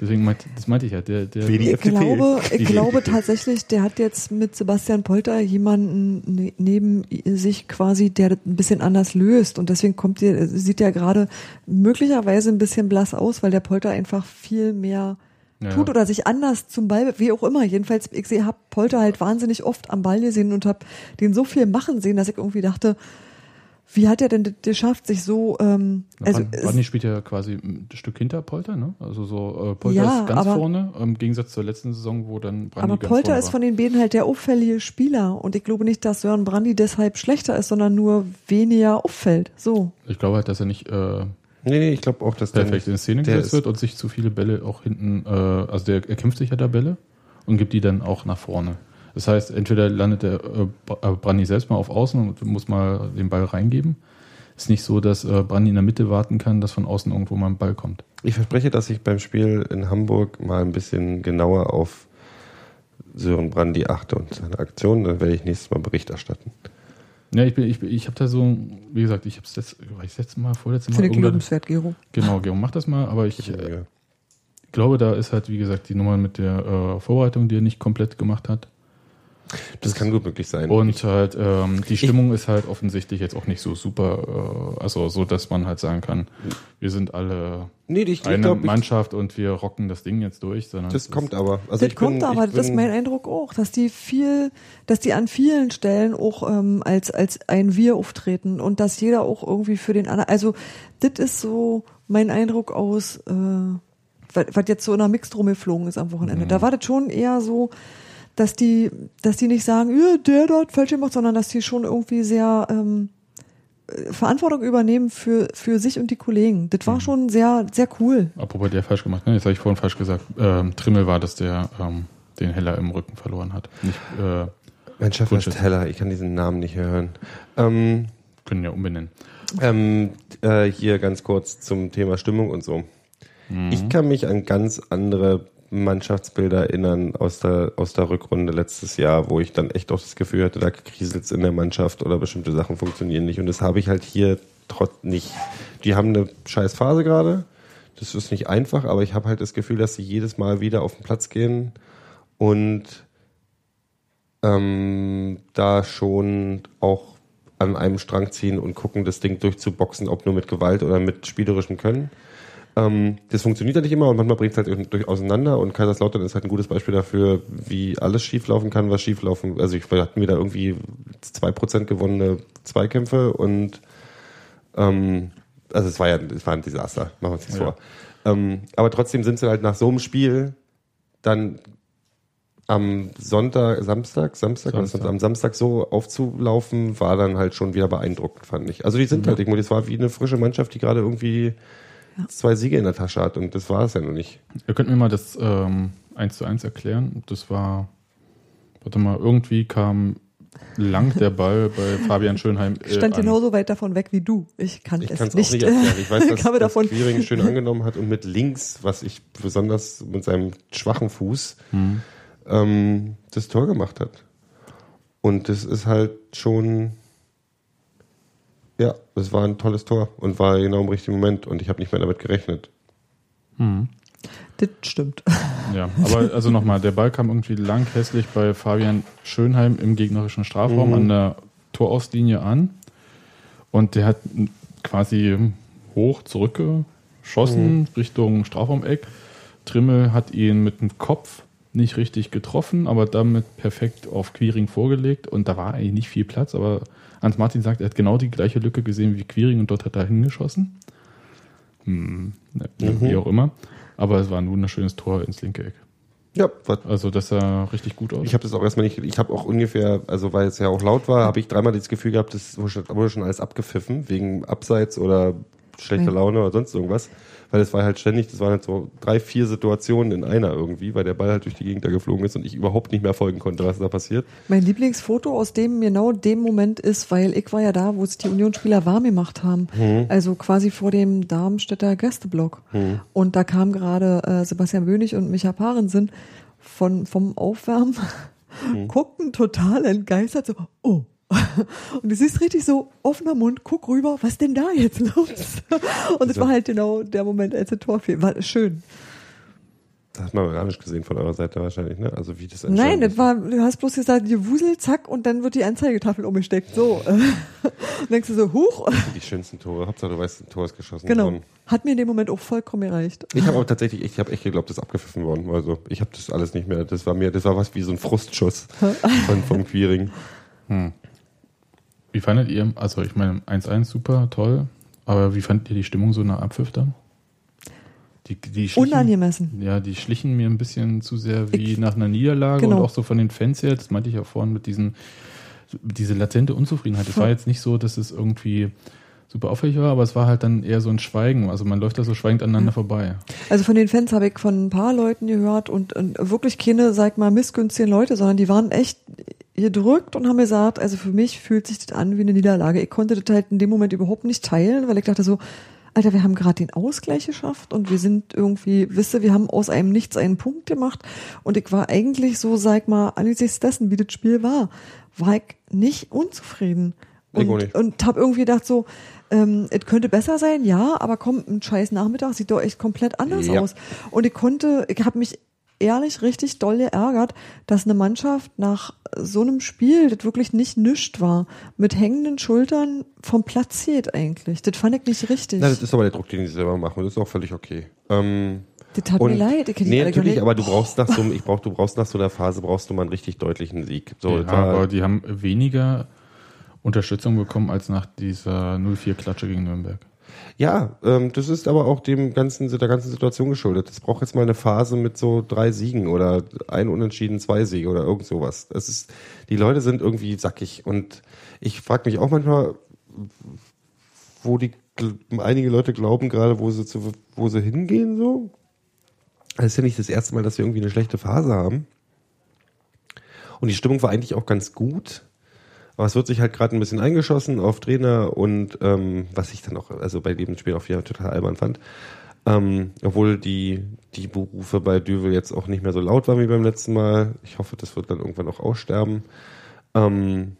Deswegen meinte, das meinte ich halt. Der, der, Wie die Ich FDP. glaube, Die ich glaube tatsächlich, der hat jetzt mit Sebastian Polter jemanden ne- neben sich quasi, der das ein bisschen anders löst. Und deswegen kommt der, sieht der gerade möglicherweise ein bisschen blass aus, weil der Polter einfach viel mehr Ja. tut oder sich anders zum Ball, wie auch immer. Jedenfalls, ich sehe, hab Polter halt wahnsinnig oft am Ball gesehen und hab den so viel machen sehen, dass ich irgendwie dachte, wie hat er denn geschafft, sich so, ähm, also, Also, Rodney spielt ja quasi ein Stück hinter Polter, ne? Also so äh, Polter Ja, ist ganz aber- vorne, im Gegensatz zur letzten Saison, wo dann Brandy Aber ganz Polter vorne ist war. von den beiden halt der auffällige Spieler. Und ich glaube nicht, dass Sören Brandy deshalb schlechter ist, sondern nur weniger auffällt. So. Ich glaube halt, dass er nicht äh, Nee, nee, ich glaube auch, dass der perfekt in nicht, Szene der gesetzt ist- wird und sich zu viele Bälle auch hinten, äh, also der er kämpft sich ja da Bälle und gibt die dann auch nach vorne. Das heißt, entweder landet der äh, äh, Brandy selbst mal auf Außen und muss mal den Ball reingeben. Ist nicht so, dass äh, Brandy in der Mitte warten kann, dass von außen irgendwo mal ein Ball kommt. Ich verspreche, dass ich beim Spiel in Hamburg mal ein bisschen genauer auf Sören Brandy achte und seine Aktion. Dann werde ich nächstes Mal Bericht erstatten. Ja, ich bin, ich, bin- ich habe da so, wie gesagt, ich habe es letzte, war ich das letzte Mal, vorletzte Mal Finde Gero. Genau, Gero, mach das mal, aber ich äh, glaube, da ist halt, wie gesagt, die Nummer mit der äh, Vorbereitung, die er nicht komplett gemacht hat. Das kann gut möglich sein. Und halt, ähm, die Stimmung ist halt offensichtlich jetzt auch nicht so super, äh, also so, dass man halt sagen kann, wir sind alle nee, ich, ich eine glaube, Mannschaft und wir rocken das Ding jetzt durch, sondern das es kommt aber. Also das ich kommt bin, aber, ich das ist mein Eindruck auch, dass die viel, dass die an vielen Stellen auch ähm, als, als ein Wir auftreten und dass jeder auch irgendwie für den anderen, also das ist so mein Eindruck aus, äh, was was jetzt so in der Mixed rumgeflogen ist am Wochenende. Mhm. Da war das schon eher so, dass die, dass die nicht sagen, ja, der dort falsch gemacht, sondern dass die schon irgendwie sehr ähm, äh, Verantwortung übernehmen für, für sich und die Kollegen. Das Mhm. war schon sehr, sehr cool. apropos der falsch gemacht, ne? jetzt habe ich vorhin falsch gesagt, ähm, Trimmel war das, der ähm, den Heller im Rücken verloren hat. Nicht, äh, mein Chef ist Chef. Teller, ich kann diesen Namen nicht hören. Ähm, können ja umbenennen. ähm, äh, hier ganz kurz zum Thema Stimmung und so. Ich kann mich an ganz andere Mannschaftsbilder erinnern aus der, aus der Rückrunde letztes Jahr, wo ich dann echt auch das Gefühl hatte, da kriselt in der Mannschaft oder bestimmte Sachen funktionieren nicht. Und das habe ich halt hier trotz nicht. Die haben eine scheiß Phase gerade. Das ist nicht einfach, aber ich habe halt das Gefühl, dass sie jedes Mal wieder auf den Platz gehen und ähm, da schon auch an einem Strang ziehen und gucken, das Ding durchzuboxen, ob nur mit Gewalt oder mit spielerischem Können. Ähm, das funktioniert ja nicht immer und manchmal bringt es halt durch auseinander und Kaiserslautern ist halt ein gutes Beispiel dafür, wie alles schieflaufen kann, was schieflaufen. Also ich hatten wir da irgendwie zwei Prozent gewonnene Zweikämpfe und ähm, also es war ja es war ein Desaster, machen wir uns nichts Ja. vor. Ähm, aber trotzdem sind sie halt nach so einem Spiel dann am Sonntag, Samstag, Samstag, Samstag. am Samstag so aufzulaufen, war dann halt schon wieder beeindruckend, fand ich. Also die sind halt, ich meine, das war wie eine frische Mannschaft, die gerade irgendwie zwei Siege in der Tasche hat und das war es ja noch nicht. Ihr könnt mir mal das ähm, 1 zu 1 erklären. Das war, warte mal, irgendwie kam lang der Ball bei Fabian Schönheim. Äh, Stand an. genauso weit davon weg wie du. Ich kann Ich es kann es auch nicht. nicht erklären. Ich weiß, dass, dass davon Quiring schön angenommen hat und mit links, was ich besonders mit seinem schwachen Fuß Hm. ähm, das Tor gemacht hat. Und das ist halt schon, ja, das war ein tolles Tor und war genau im richtigen Moment und ich habe nicht mehr damit gerechnet. Das stimmt. Ja, aber also nochmal, der Ball kam irgendwie lang hässlich bei Fabian Schönheim im gegnerischen Strafraum an der Torauslinie an. Und der hat quasi hoch zurückgeschossen Richtung Strafraumeck. Trimmel hat ihn mit dem Kopf nicht richtig getroffen, aber damit perfekt auf Quiring vorgelegt. Und da war eigentlich nicht viel Platz, aber Hans Martin sagt, er hat genau die gleiche Lücke gesehen wie Quiring und dort hat er hingeschossen. Hm, ne, Wie auch immer. Aber es war ein wunderschönes Tor ins linke Eck. Ja, was, Also das sah richtig gut aus. ich habe das auch erstmal nicht, ich habe auch ungefähr, also weil es ja auch laut war, habe ich dreimal das Gefühl gehabt, das wurde schon, alles abgepfiffen, wegen Abseits oder schlechter. Laune oder sonst irgendwas. Weil es war halt ständig, das waren halt so drei, vier Situationen in einer irgendwie, weil der Ball halt durch die Gegend da geflogen ist und ich überhaupt nicht mehr folgen konnte, was da passiert. Mein Lieblingsfoto aus dem genau dem Moment ist, weil ich war ja da, wo sich die Unionsspieler warm gemacht haben. Also quasi vor dem Darmstädter Gästeblock. Und da kam gerade äh, Sebastian Bönig und Micha Parensen von, vom Aufwärmen, guckten total entgeistert so, oh. Und du siehst richtig so offener Mund, guck rüber, was denn da jetzt los? Und es war halt genau der Moment, als der Tor fiel. War schön. Das hat man gar nicht gesehen von eurer Seite wahrscheinlich, ne? Also wie das Nein, das war, du hast bloß gesagt, Gewusel, zack, und dann wird die Anzeigetafel umgesteckt. So. Und denkst du so, huch. die schönsten Tore. Hauptsache du weißt, ein Tor ist geschossen Genau. worden. Hat mir in dem Moment auch vollkommen gereicht. Ich habe aber tatsächlich, ich habe echt geglaubt, das ist abgepfiffen worden. Also ich habe das alles nicht mehr. Das war mir, das war was wie so ein Frustschuss von, vom Queering. Wie fandet ihr, also ich meine 1-1 super, toll, aber wie fandet ihr die Stimmung so nach Abpfiff dann? Die, die schlichen, Unangemessen. Ja, die schlichen mir ein bisschen zu sehr wie Ich- nach einer Niederlage Genau. und auch so von den Fans her, das meinte ich auch vorhin mit diesen, diese latente Unzufriedenheit. Es war jetzt nicht so, dass es irgendwie super auffällig war, aber es war halt dann eher so ein Schweigen. Also man läuft da so schweigend aneinander vorbei. Also von den Fans habe ich von ein paar Leuten gehört und, und wirklich keine, sag mal, missgünstigen Leute, sondern die waren echt gedrückt und haben gesagt, also für mich fühlt sich das an wie eine Niederlage. Ich konnte das halt in dem Moment überhaupt nicht teilen, weil ich dachte so, Alter, wir haben gerade den Ausgleich geschafft und wir sind irgendwie, wisst ihr, wir haben aus einem Nichts einen Punkt gemacht und ich war eigentlich so, sag mal, angesichts dessen, wie das Spiel war, war ich nicht unzufrieden. Und, nicht. und habe irgendwie gedacht so, ähm, es könnte besser sein, ja, aber komm, ein scheiß Nachmittag sieht doch echt komplett anders Ja. aus. Und ich konnte, ich habe mich ehrlich richtig doll geärgert, dass eine Mannschaft nach so einem Spiel, das wirklich nicht nischt war, mit hängenden Schultern vom Platz zieht eigentlich. Das fand ich nicht richtig. Na, das ist aber der Druck, den sie selber machen. Das ist auch völlig okay. Ähm, das tat mir leid. Ich nee, natürlich, geredet. aber du brauchst nach so einem, ich brauch, du brauchst nach so einer Phase brauchst du mal einen richtig deutlichen Sieg. So, ja, aber die haben weniger Unterstützung bekommen als nach dieser 0-4-Klatsche gegen Nürnberg. Ja, ähm, das ist aber auch dem ganzen, der ganzen Situation geschuldet. Es braucht jetzt mal eine Phase mit so drei Siegen oder ein Unentschieden, zwei Siege oder irgend sowas. Es ist, die Leute sind irgendwie sackig und ich frage mich auch manchmal, wo die einige Leute glauben gerade, wo sie zu, wo sie hingehen so. Es ist ja nicht das erste Mal, dass wir irgendwie eine schlechte Phase haben. Und die Stimmung war eigentlich auch ganz gut. Aber es wird sich halt gerade ein bisschen eingeschossen auf Trainer und ähm, was ich dann auch, also bei dem Spiel auch wieder total albern fand. Ähm, obwohl die, die Berufe bei Düvel jetzt auch nicht mehr so laut waren wie beim letzten Mal. Ich hoffe, das wird dann irgendwann auch aussterben. Ähm,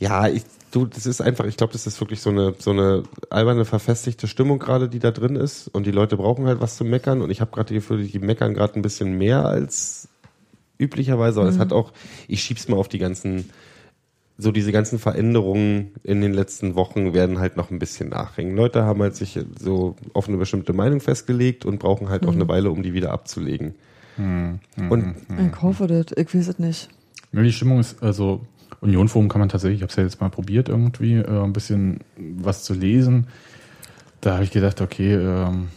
ja, ich, du, das ist einfach, ich glaube, das ist wirklich so eine, so eine alberne, verfestigte Stimmung gerade, die da drin ist. Und die Leute brauchen halt was zu meckern. Und ich habe gerade die Gefühl, die meckern gerade ein bisschen mehr als üblicherweise. Aber es hat auch, ich schieb's mal auf die ganzen so diese ganzen Veränderungen in den letzten Wochen werden halt noch ein bisschen nachhängen. Leute haben halt sich so auf eine bestimmte Meinung festgelegt und brauchen halt auch eine Weile, um die wieder abzulegen. Und Ich hoffe das, ich weiß es nicht. Die Stimmung ist, also Unionforum kann man tatsächlich, ich habe es ja jetzt mal probiert irgendwie, äh, ein bisschen was zu lesen. Da habe ich gedacht, okay, ähm,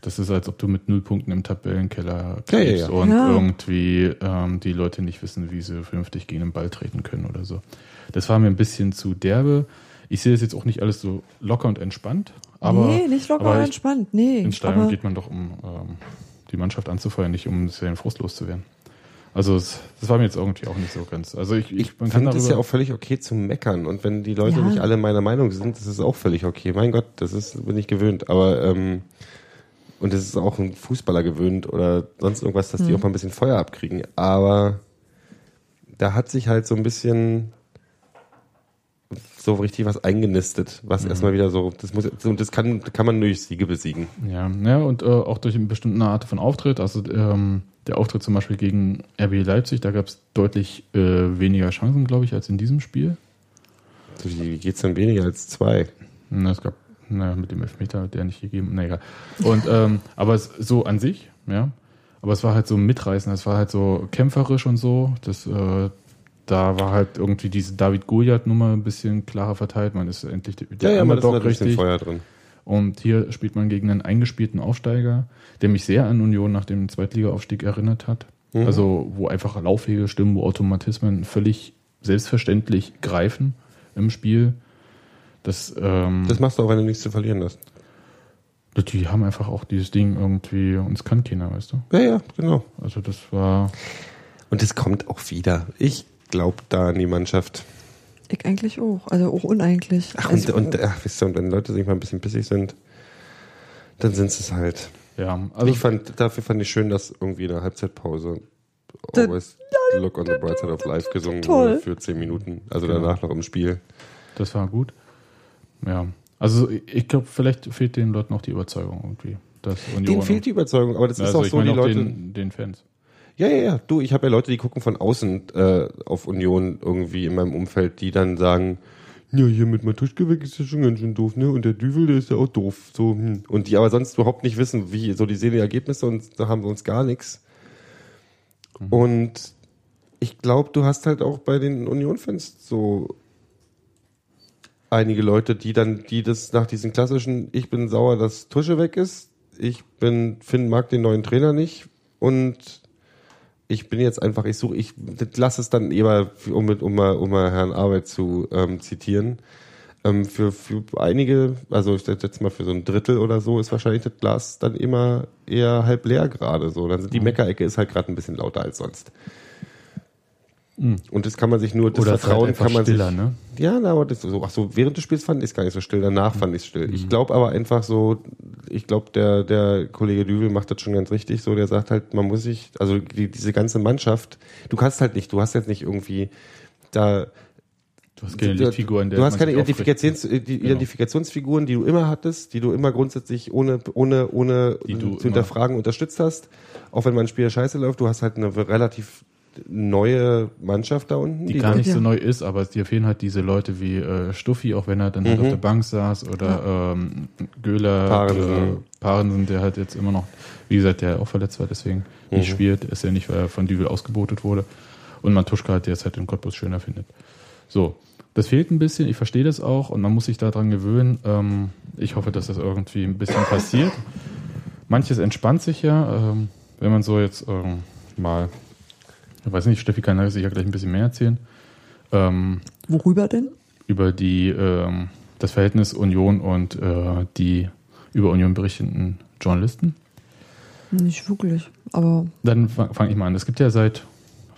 das ist, als ob du mit null Punkten im Tabellenkeller Ja, ja, klebst ja. und Ja. irgendwie ähm, die Leute nicht wissen, wie sie vernünftig gegen den Ball treten können oder so. Das war mir ein bisschen zu derbe. Ich sehe das jetzt auch nicht alles so locker und entspannt, aber, nee, nicht locker und entspannt. Nee. ins Stadion geht man doch, um ähm, die Mannschaft anzufeuern, nicht um den Frust loszuwerden. Also es, das war mir jetzt irgendwie auch nicht so ganz. Also ich, ich, ich man kann finde es ja auch völlig okay zu meckern. Und wenn die Leute Ja. nicht alle meiner Meinung sind, das ist auch völlig okay. Mein Gott, das ist, bin ich gewöhnt. Aber, ähm, und es ist auch ein Fußballer gewöhnt oder sonst irgendwas, dass die auch mal ein bisschen Feuer abkriegen. Aber da hat sich halt so ein bisschen so richtig was eingenistet, was erstmal wieder so, das muss, und das kann, kann man durch Siege besiegen. Ja, ja und äh, auch durch eine bestimmte Art von Auftritt. Also ähm, der Auftritt zum Beispiel gegen RB Leipzig, da gab es deutlich äh, weniger Chancen, glaube ich, als in diesem Spiel. Wie geht's dann weniger als zwei? Na, es gab na, mit dem Elfmeter, der nicht gegeben, na egal. Und ähm, aber es, so an sich, ja. Aber es war halt so mitreißend, es war halt so kämpferisch und so. Das, äh, da war halt irgendwie diese David Goliath-Nummer ein bisschen klarer verteilt. Man ist endlich der Ja, ja, man ist Underdog bisschen richtig. Feuer drin. Und hier spielt man gegen einen eingespielten Aufsteiger, der mich sehr an Union nach dem Zweitligaaufstieg erinnert hat. Mhm. Also, wo einfach Laufwege stimmen, wo Automatismen völlig selbstverständlich greifen im Spiel. Das, ähm, Das machst du auch, wenn du nichts zu verlieren hast. die haben einfach auch dieses Ding irgendwie, uns kann keiner, weißt du? Ja, ja, genau. Also, das war, Und es kommt auch wieder. Ich glaube da an die Mannschaft. ich eigentlich auch. Also auch uneigentlich. Ach, also, und, und ach, wisst ihr, und wenn Leute sich mal ein bisschen bissig sind, dann sind es halt. ja, also, ich fand, dafür fand ich schön, dass irgendwie in der Halbzeitpause Da- Always Look on the Bright Side of Life gesungen Toll. wurde für zehn Minuten. Also Genau. danach noch im Spiel. das war gut. Ja. Also, ich glaube, vielleicht fehlt den Leuten auch die Überzeugung irgendwie. Dass Denen fehlt die Überzeugung, aber das ist also, auch ich so, die auch Leute. den, den Fans. Ja, ja, ja. Du, ich habe ja Leute, die gucken von außen äh, auf Union irgendwie in meinem Umfeld, die dann sagen, ja, hier mit Matuschke weg ist ja schon ganz schön doof, ne? Und der Düvel, der ist ja auch doof. So, hm. Und die aber sonst überhaupt nicht wissen, wie, so die sehen die Ergebnisse und da haben wir uns gar nichts. Und ich glaube, du hast halt auch bei den Union-Fans so einige Leute, die dann, die das nach diesen klassischen, ich bin sauer, dass Tusche weg ist, ich bin, Finn mag den neuen Trainer nicht und ich bin jetzt einfach, ich suche, ich lasse es dann eher, um, mit, um, mal, um mal Herrn Arbeit zu ähm, zitieren. Ähm, für, für einige, also ich jetzt mal für so ein Drittel oder so, ist wahrscheinlich das Glas dann immer eher halb leer gerade so. Dann sind die Meckerecke ist halt gerade ein bisschen lauter als sonst. Und das kann man sich nur, das Oder halt Vertrauen kann man stiller, sich, ne? ja, na, aber das so, ach so, während des Spiels fand ich es gar nicht so still, danach fand ich es still. Ich glaube aber einfach so, ich glaube, der, der Kollege Düvel macht das schon ganz richtig, so, der sagt halt, man muss sich, also die, diese ganze Mannschaft, du kannst halt nicht, du hast jetzt nicht irgendwie da, Du hast keine der du hast keine Identifikations, Genau. Identifikationsfiguren, die du immer hattest, die du immer grundsätzlich ohne, ohne, ohne zu hinterfragen unterstützt hast. Auch wenn mal ein Spiel scheiße läuft, du hast halt eine relativ neue Mannschaft da unten. die gar nicht Ja. so neu ist, aber dir fehlen halt diese Leute wie äh, Stuffi, auch wenn er dann halt Mhm. auf der Bank saß, oder ähm, Göhler, Parensen. äh, Parensen, der halt jetzt immer noch, wie gesagt, der auch verletzt war, deswegen nicht Mhm. spielt, ist ja nicht, weil er von Düvel ausgebotet wurde. Und Matuschka hat, der es halt in Cottbus schöner findet. So, das fehlt ein bisschen, ich verstehe das auch und man muss sich daran gewöhnen. Ähm, ich hoffe, dass das irgendwie ein bisschen passiert. Manches entspannt sich ja, ähm, wenn man so jetzt ähm, mal, ich weiß nicht, Steffi kann da sicher gleich ein bisschen mehr erzählen, ähm, worüber denn? über die, ähm, das Verhältnis Union und äh, die über Union berichtenden Journalisten. Nicht wirklich. Aber Dann fange fang ich mal an. Es gibt ja seit,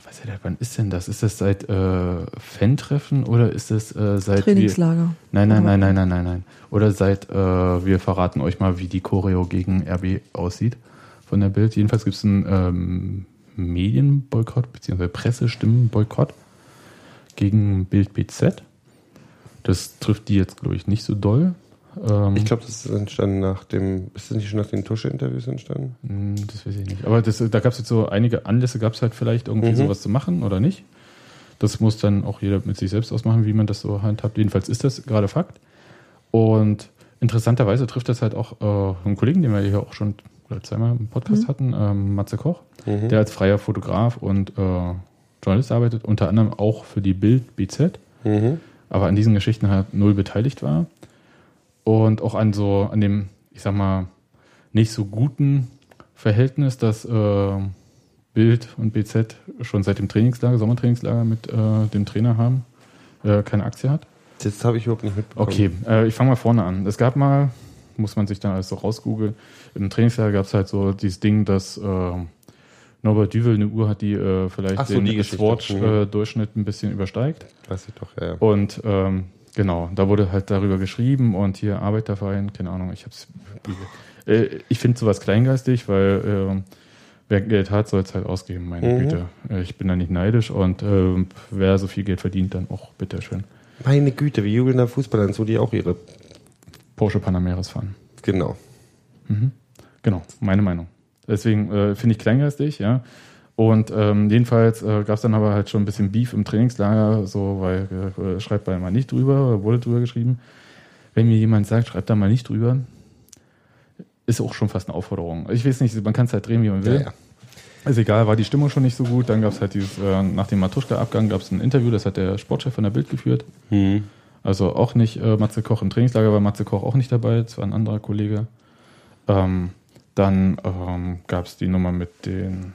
weiß ich nicht, wann ist denn das? Ist das seit äh, Fan-Treffen oder ist das äh, seit wir, Trainingslager. Nein, nein, nein, nein, nein, nein, nein. Oder seit äh, wir verraten euch mal, wie die Choreo gegen RB aussieht von der Bild. Jedenfalls gibt es einen ähm, Medienboykott bzw. Pressestimmenboykott gegen Bild BZ. Das trifft die jetzt, glaube ich, nicht so doll. Ähm, Ich glaube, das ist entstanden nach dem, ist das nicht schon nach den Tusche-Interviews entstanden? Hm, Das weiß ich nicht. Aber das, da gab es jetzt so einige Anlässe, gab es halt vielleicht irgendwie Mhm. sowas zu machen oder nicht. Das muss dann auch jeder mit sich selbst ausmachen, wie man das so handhabt. Jedenfalls ist das gerade Fakt. Und interessanterweise trifft das halt auch äh, einen Kollegen, den wir hier auch schon oder zweimal im Podcast hatten, ähm, Matze Koch, der als freier Fotograf und äh, Journalist arbeitet, unter anderem auch für die Bild BZ, aber an diesen Geschichten halt null beteiligt war. Und auch an so, an dem, ich sag mal, nicht so guten Verhältnis, das äh, Bild und BZ schon seit dem Trainingslager, Sommertrainingslager mit äh, dem Trainer haben, äh, keine Aktie hat. Das habe ich überhaupt nicht mitbekommen. Okay, äh, ich fange mal vorne an. Es gab mal, muss man sich dann alles so rausgoogeln, im Trainingslager gab es halt so dieses Ding, dass äh, Norbert Düvel eine Uhr hat, die äh, vielleicht so, den die. Swatch-Durchschnitt ein bisschen übersteigt. Weiß ich doch, ja. ja. Und ähm, genau, da wurde halt darüber geschrieben und hier Arbeiterverein, keine Ahnung, ich hab's. Äh, ich finde sowas kleingeistig, weil äh, wer Geld hat, soll es halt ausgeben, meine Mhm. Güte. Äh, ich bin da nicht neidisch und äh, wer so viel Geld verdient, dann auch bitteschön. Meine Güte, wie jubeln da Fußballer so, die auch ihre. Porsche Panameras fahren. Genau. Genau, meine Meinung. Deswegen äh, finde ich kleingeistig, ja. Und ähm, jedenfalls äh, gab es dann aber halt schon ein bisschen Beef im Trainingslager, so, weil äh, schreibt da mal nicht drüber, wurde drüber geschrieben. Wenn mir jemand sagt, schreibt da mal nicht drüber, ist auch schon fast eine Aufforderung. Ich weiß nicht, man kann es halt drehen, wie man will. Ja, ja. Ist egal, war die Stimmung schon nicht so gut. Dann gab es halt dieses, äh, nach dem Matuschka-Abgang gab es ein Interview, das hat der Sportchef von der Bild geführt. Also auch nicht äh, Matze Koch im Trainingslager, war Matze Koch auch nicht dabei, das war ein anderer Kollege. Ähm, dann ähm, gab es die Nummer mit den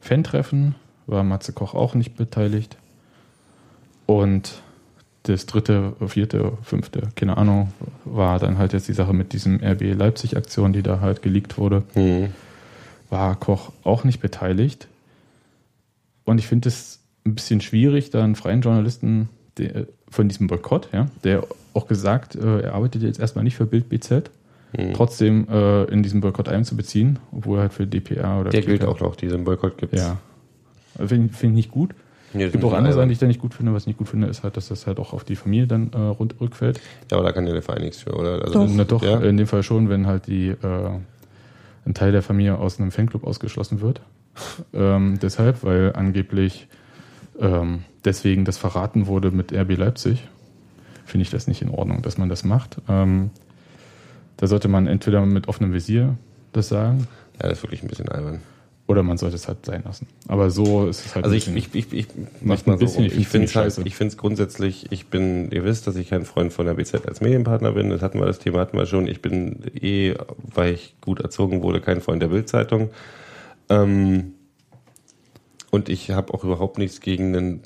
Fan-Treffen, war Matze Koch auch nicht beteiligt. Und das dritte, vierte, fünfte, keine Ahnung, war dann halt jetzt die Sache mit diesem RB Leipzig-Aktion, die da halt geleakt wurde Mhm. war Koch auch nicht beteiligt. Und ich finde es ein bisschen schwierig, da einen freien Journalisten von diesem Boykott, ja, der auch gesagt, äh, er arbeitet jetzt erstmal nicht für Bild BZ, trotzdem äh, in diesen Boykott einzubeziehen, obwohl er halt für DPA oder Der gilt auch noch, diesen Boykott gibt Ja. Finde ich, find ich nicht gut. Nee, Es gibt auch andere Sachen, die ich da nicht gut finde. Was ich nicht gut finde, ist halt, dass das halt auch auf die Familie dann äh, rund, rückfällt. Ja, aber da kann ja der Verein nichts für, oder? Also Doch. Na doch, Ja? in dem Fall schon, wenn halt die äh, ein Teil der Familie aus einem Fanclub ausgeschlossen wird. ähm, deshalb, weil angeblich ähm, deswegen das verraten wurde mit RB Leipzig, finde ich das nicht in Ordnung, dass man das macht. Ähm, da sollte man entweder mit offenem Visier das sagen ja, das ist wirklich ein bisschen albern. oder man sollte es halt sein lassen. Aber so ist es halt. Also ich, ich, ich, ich mach's mal ein bisschen, so. ich finde es halt, ich finde es grundsätzlich, ich bin, ihr wisst, dass ich kein Freund von der BZ als Medienpartner bin. Das hatten wir, das Thema hatten wir schon. Ich bin eh, weil ich gut erzogen wurde, kein Freund der Bildzeitung. Ähm, und ich habe auch überhaupt nichts gegen einen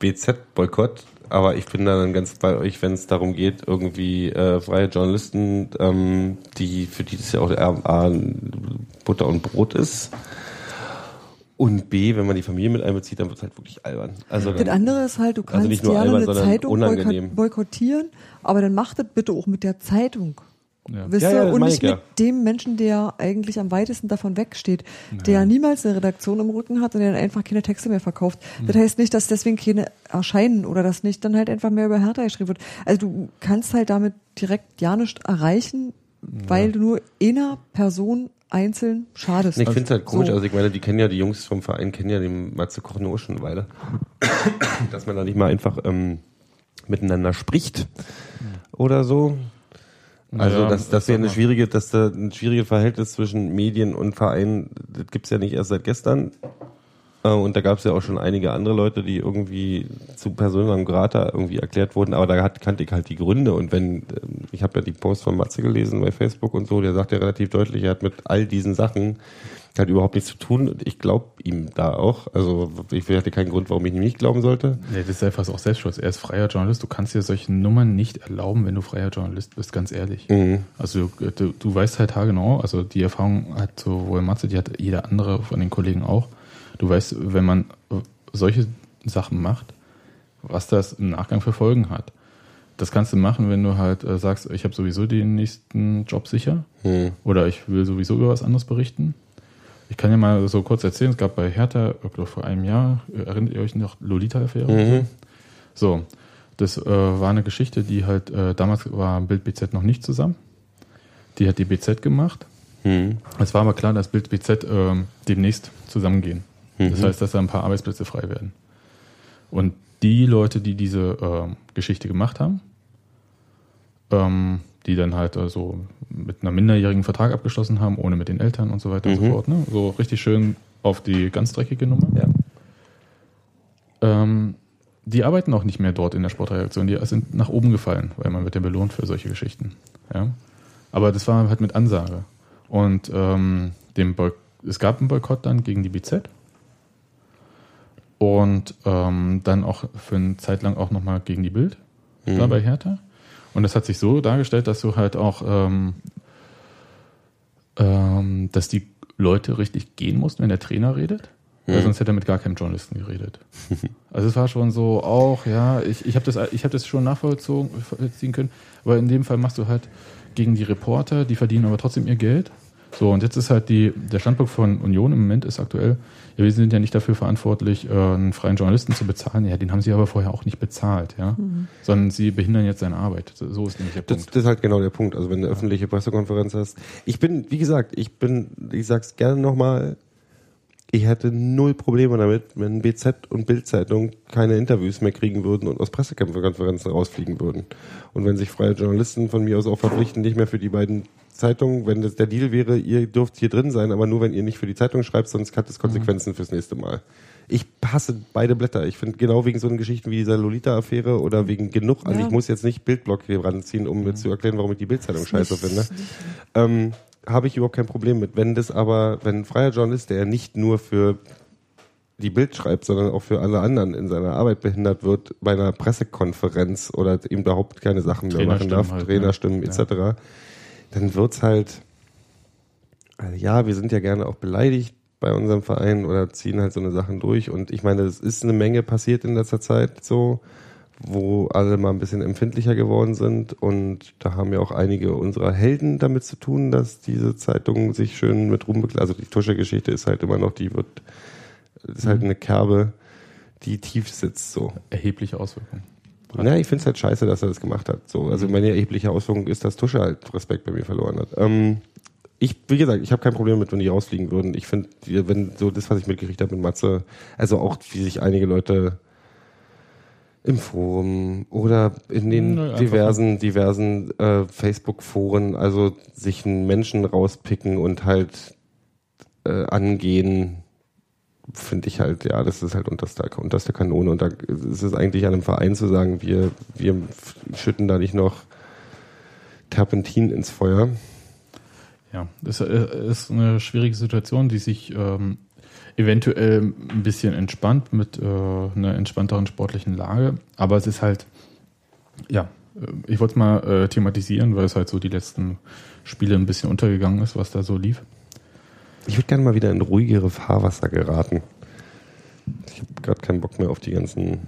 BZ-Boykott. Aber ich bin da dann ganz bei euch, wenn es darum geht, irgendwie äh, freie Journalisten, ähm, die für die das ja auch A, Butter und Brot ist. Und B, wenn man die Familie mit einbezieht, dann wird es halt wirklich albern. Also Das andere ist halt, du Also kannst nicht nur albern, eine Zeitung unangenehm. boykott- boykottieren, aber dann mach das bitte auch mit der Zeitung. Ja. Wisst Ja, ihr? ja, und nicht ich ja. mit dem Menschen, der eigentlich am weitesten davon wegsteht, der niemals eine Redaktion im Rücken hat und der dann einfach keine Texte mehr verkauft. Hm. Das heißt nicht, dass deswegen keine erscheinen oder dass nicht dann halt einfach mehr über Hertha geschrieben wird. Also du kannst halt damit direkt ja nichts erreichen, weil du nur einer Person einzeln schadest. ich finde es halt komisch, So. also ich meine, die kennen ja, die Jungs vom Verein kennen ja den Matze Koch nur schon eine Weile. Dass man da nicht mal einfach ähm, miteinander spricht oder so. Also Ja, dass, dass wir sag eine schwierige, dass da ein schwieriges Verhältnis zwischen Medien und Verein, das gibt's ja nicht erst seit gestern. Äh, Und da gab's ja auch schon einige andere Leute, die irgendwie zu Personen Grata irgendwie erklärt wurden, aber da hat, kannte ich halt die Gründe. Und wenn, ähm, ich habe ja die Post von Matze gelesen bei Facebook und so, der sagt ja relativ deutlich, er hat mit all diesen Sachen halt überhaupt nichts zu tun. Und ich glaube ihm da auch. Also ich hatte keinen Grund, warum ich ihm nicht glauben sollte. Nee, das ist einfach auch Selbstschutz. Er ist freier Journalist. Du kannst dir solche Nummern nicht erlauben, wenn du freier Journalist bist, ganz ehrlich. Mhm. Also du, du weißt halt haargenau, also die Erfahrung hat sowohl Matze, die hat jeder andere von den Kollegen auch. Du weißt, wenn man äh, solche Sachen macht, was das im Nachgang für Folgen hat. Das kannst du machen, wenn du halt äh, sagst, ich habe sowieso den nächsten Job sicher Mhm. oder ich will sowieso über was anderes berichten. Ich kann ja mal so kurz erzählen, es gab bei Hertha, ich glaube vor einem Jahr, äh, erinnert ihr euch noch, Lolita-Affäre? Mhm. So, das äh, war eine Geschichte, die halt, äh, damals war Bild BZ noch nicht zusammen. Die hat die BZ gemacht. Mhm. Es war aber klar, dass Bild BZ ähm, demnächst zusammengehen. Das heißt, dass da ein paar Arbeitsplätze frei werden. Und die Leute, die diese ähm, Geschichte gemacht haben, ähm, die dann halt also mit einer minderjährigen Vertrag abgeschlossen haben, ohne mit den Eltern und so weiter und so Mhm. fort. Ne? So richtig schön auf die ganz dreckige Nummer. Ja. Ähm, die arbeiten auch nicht mehr dort in der Sportreaktion. Die sind nach oben gefallen, weil man wird ja belohnt für solche Geschichten. Ja? Aber das war halt mit Ansage. Und ähm, dem Boy es gab einen Boykott dann gegen die BZ. Und ähm, dann auch für eine Zeit lang auch nochmal gegen die Bild, da bei Hertha. Und das hat sich so dargestellt, dass du halt auch, ähm, ähm, dass die Leute richtig gehen mussten, wenn der Trainer redet. Weil sonst hätte er mit gar keinem Journalisten geredet. Also es war schon so auch, ja, ich, ich habe das, ich hab das schon nachvollzogen vollziehen können, aber in dem Fall machst du halt gegen die Reporter, die verdienen aber trotzdem ihr Geld. So, und jetzt ist halt die, der Standpunkt von Union im Moment ist aktuell, ja, wir sind ja nicht dafür verantwortlich, äh, einen freien Journalisten zu bezahlen. Ja, den haben sie aber vorher auch nicht bezahlt, ja. Sondern sie behindern jetzt seine Arbeit. So, so ist nämlich der Das, Punkt. das ist halt genau der Punkt. Also wenn du eine öffentliche Pressekonferenz hast. Ich bin, wie gesagt, ich bin, ich sag's gerne nochmal, ich hätte null Probleme damit, wenn BZ und Bildzeitung keine Interviews mehr kriegen würden und aus Pressekonferenzen rausfliegen würden. Und wenn sich freie Journalisten von mir aus auch verpflichten, nicht mehr für die beiden Zeitungen, wenn das der Deal wäre, ihr dürft hier drin sein, aber nur wenn ihr nicht für die Zeitung schreibt, sonst hat es Konsequenzen fürs nächste Mal. Ich hasse beide Blätter. Ich finde genau wegen so einen Geschichten wie dieser Lolita-Affäre oder wegen genug, also Ja. ich muss jetzt nicht Bildblock hier ranziehen, um mir zu erklären, warum ich die Bildzeitung scheiße finde ähm, habe ich überhaupt kein Problem mit. Wenn das aber, wenn ein freier Journalist, der nicht nur für die Bild schreibt, sondern auch für alle anderen in seiner Arbeit behindert wird, bei einer Pressekonferenz oder eben überhaupt keine Sachen mehr machen darf, halt, ne? Trainerstimmen Ja. etc., dann wird's halt, also ja, wir sind ja gerne auch beleidigt bei unserem Verein oder ziehen halt so eine Sachen durch und ich meine, es ist eine Menge passiert in letzter Zeit so, wo alle mal ein bisschen empfindlicher geworden sind. Und da haben ja auch einige unserer Helden damit zu tun, dass diese Zeitung sich schön mit Ruhm bekleidet. Also die Tusche-Geschichte ist halt immer noch, die wird, ist halt eine Kerbe, die tief sitzt so. Erhebliche Auswirkungen. Na, ich finde es halt scheiße, dass er das gemacht hat. So, also meine erhebliche Auswirkung ist, dass Tusche halt Respekt bei mir verloren hat. Ähm, ich, wie gesagt, ich habe kein Problem mit, wenn die rausfliegen würden. Ich finde, wenn so das, was ich mitgekriegt habe mit Matze, also auch wie sich einige Leute im Forum oder in den Nö, diversen, diversen äh, Facebook-Foren, also sich einen Menschen rauspicken und halt äh, angehen, finde ich halt, ja, das ist halt unterste, unterste Kanone. Und da ist es eigentlich an einem Verein zu sagen, wir, wir schütten da nicht noch Terpentin ins Feuer. Ja, das äh, ist eine schwierige Situation, die sich ähm, eventuell ein bisschen entspannt mit äh, einer entspannteren sportlichen Lage. Aber es ist halt, ja, äh, ich wollte es mal äh, thematisieren, weil es halt so die letzten Spiele ein bisschen untergegangen ist, was da so lief. Ich würde gerne mal wieder in ruhigere Fahrwasser geraten. Ich habe gerade keinen Bock mehr auf die ganzen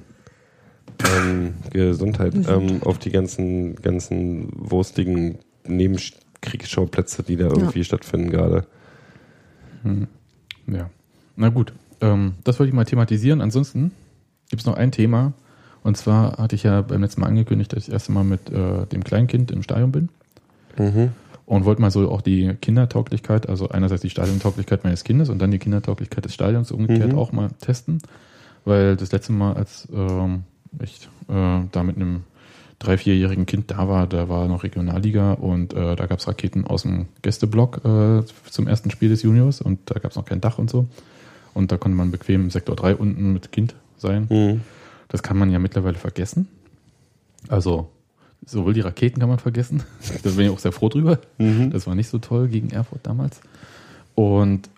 ähm, Gesundheit, ähm, auf die ganzen, ganzen wurstigen Nebenkriegsschauplätze, die da irgendwie stattfinden gerade. Ja, na gut. Ähm, das wollte ich mal thematisieren. Ansonsten gibt es noch ein Thema. Und zwar hatte ich ja beim letzten Mal angekündigt, dass ich das erste Mal mit äh, dem Kleinkind im Stadion bin. Mhm. Und wollte mal so auch die Kindertauglichkeit, also einerseits die Stadiontauglichkeit meines Kindes und dann die Kindertauglichkeit des Stadions umgekehrt Mhm. auch mal testen. Weil das letzte Mal, als ähm, ich äh, da mit einem drei-, vierjährigen Kind da war, da war noch Regionalliga und äh, da gab es Raketen aus dem Gästeblock äh, zum ersten Spiel des Juniors und da gab es noch kein Dach und so. Und da konnte man bequem im Sektor 3 unten mit Kind sein. Mhm. Das kann man ja mittlerweile vergessen. Also sowohl die Raketen kann man vergessen. Da bin ich auch sehr froh drüber. Mhm. Das war nicht so toll gegen Erfurt damals. Und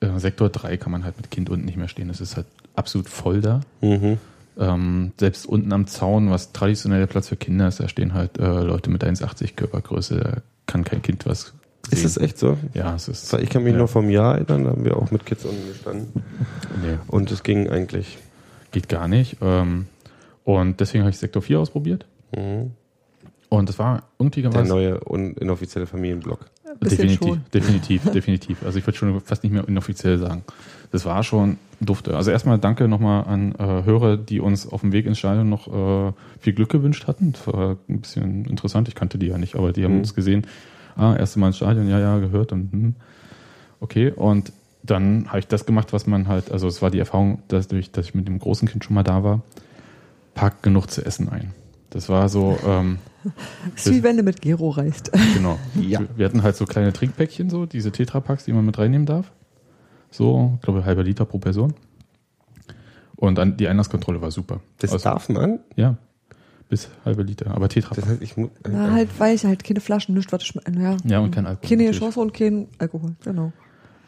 äh, Sektor 3 kann man halt mit Kind unten nicht mehr stehen. Das ist halt absolut voll da. Mhm. Ähm, selbst unten am Zaun, was traditionell der Platz für Kinder ist, da stehen halt äh, Leute mit 1,80 Körpergröße. Da kann kein Kind was Ist es echt so? Ja, es ist. Ich kann mich ja, noch vom Jahr erinnern, da haben wir auch mit Kids unten gestanden. Nee, Und es ging eigentlich. geht gar nicht. Ähm, und deswegen habe ich Sektor 4 ausprobiert. Mhm. Und das war irgendwie Der neue inoffizielle Familienblock. Definitiv, schon. definitiv, definitiv. Also ich würde schon fast nicht mehr inoffiziell sagen. Das war schon dufte. Also erstmal danke nochmal an äh, Hörer, die uns auf dem Weg ins Stadion noch äh, viel Glück gewünscht hatten. Das war ein bisschen interessant. Ich kannte die ja nicht, aber die haben Mhm. uns gesehen. Ah, erste Mal ins Stadion, ja, ja, gehört und hm. okay. Und dann habe ich das gemacht, was man halt, also es war die Erfahrung, dass, durch, dass ich mit dem großen Kind schon mal da war. packt genug zu essen ein. Das war so, ähm, Das ist wie wenn du mit Gero reist. genau. Ja. Wir- Wir hatten halt so kleine Trinkpäckchen, so diese Tetrapacks, die man mit reinnehmen darf. So, ich glaube, halber Liter pro Person. Und dann die Einlasskontrolle war super. Das Also, darf man? Ja, bis halbe Liter. Aber Tetrapack. Das heißt, ich muss. Na, halt weich, halt keine Flaschen, nichts, was schmeckt. Ja. ja, und kein Alkohol. Keine natürlich. Chance und kein Alkohol, genau.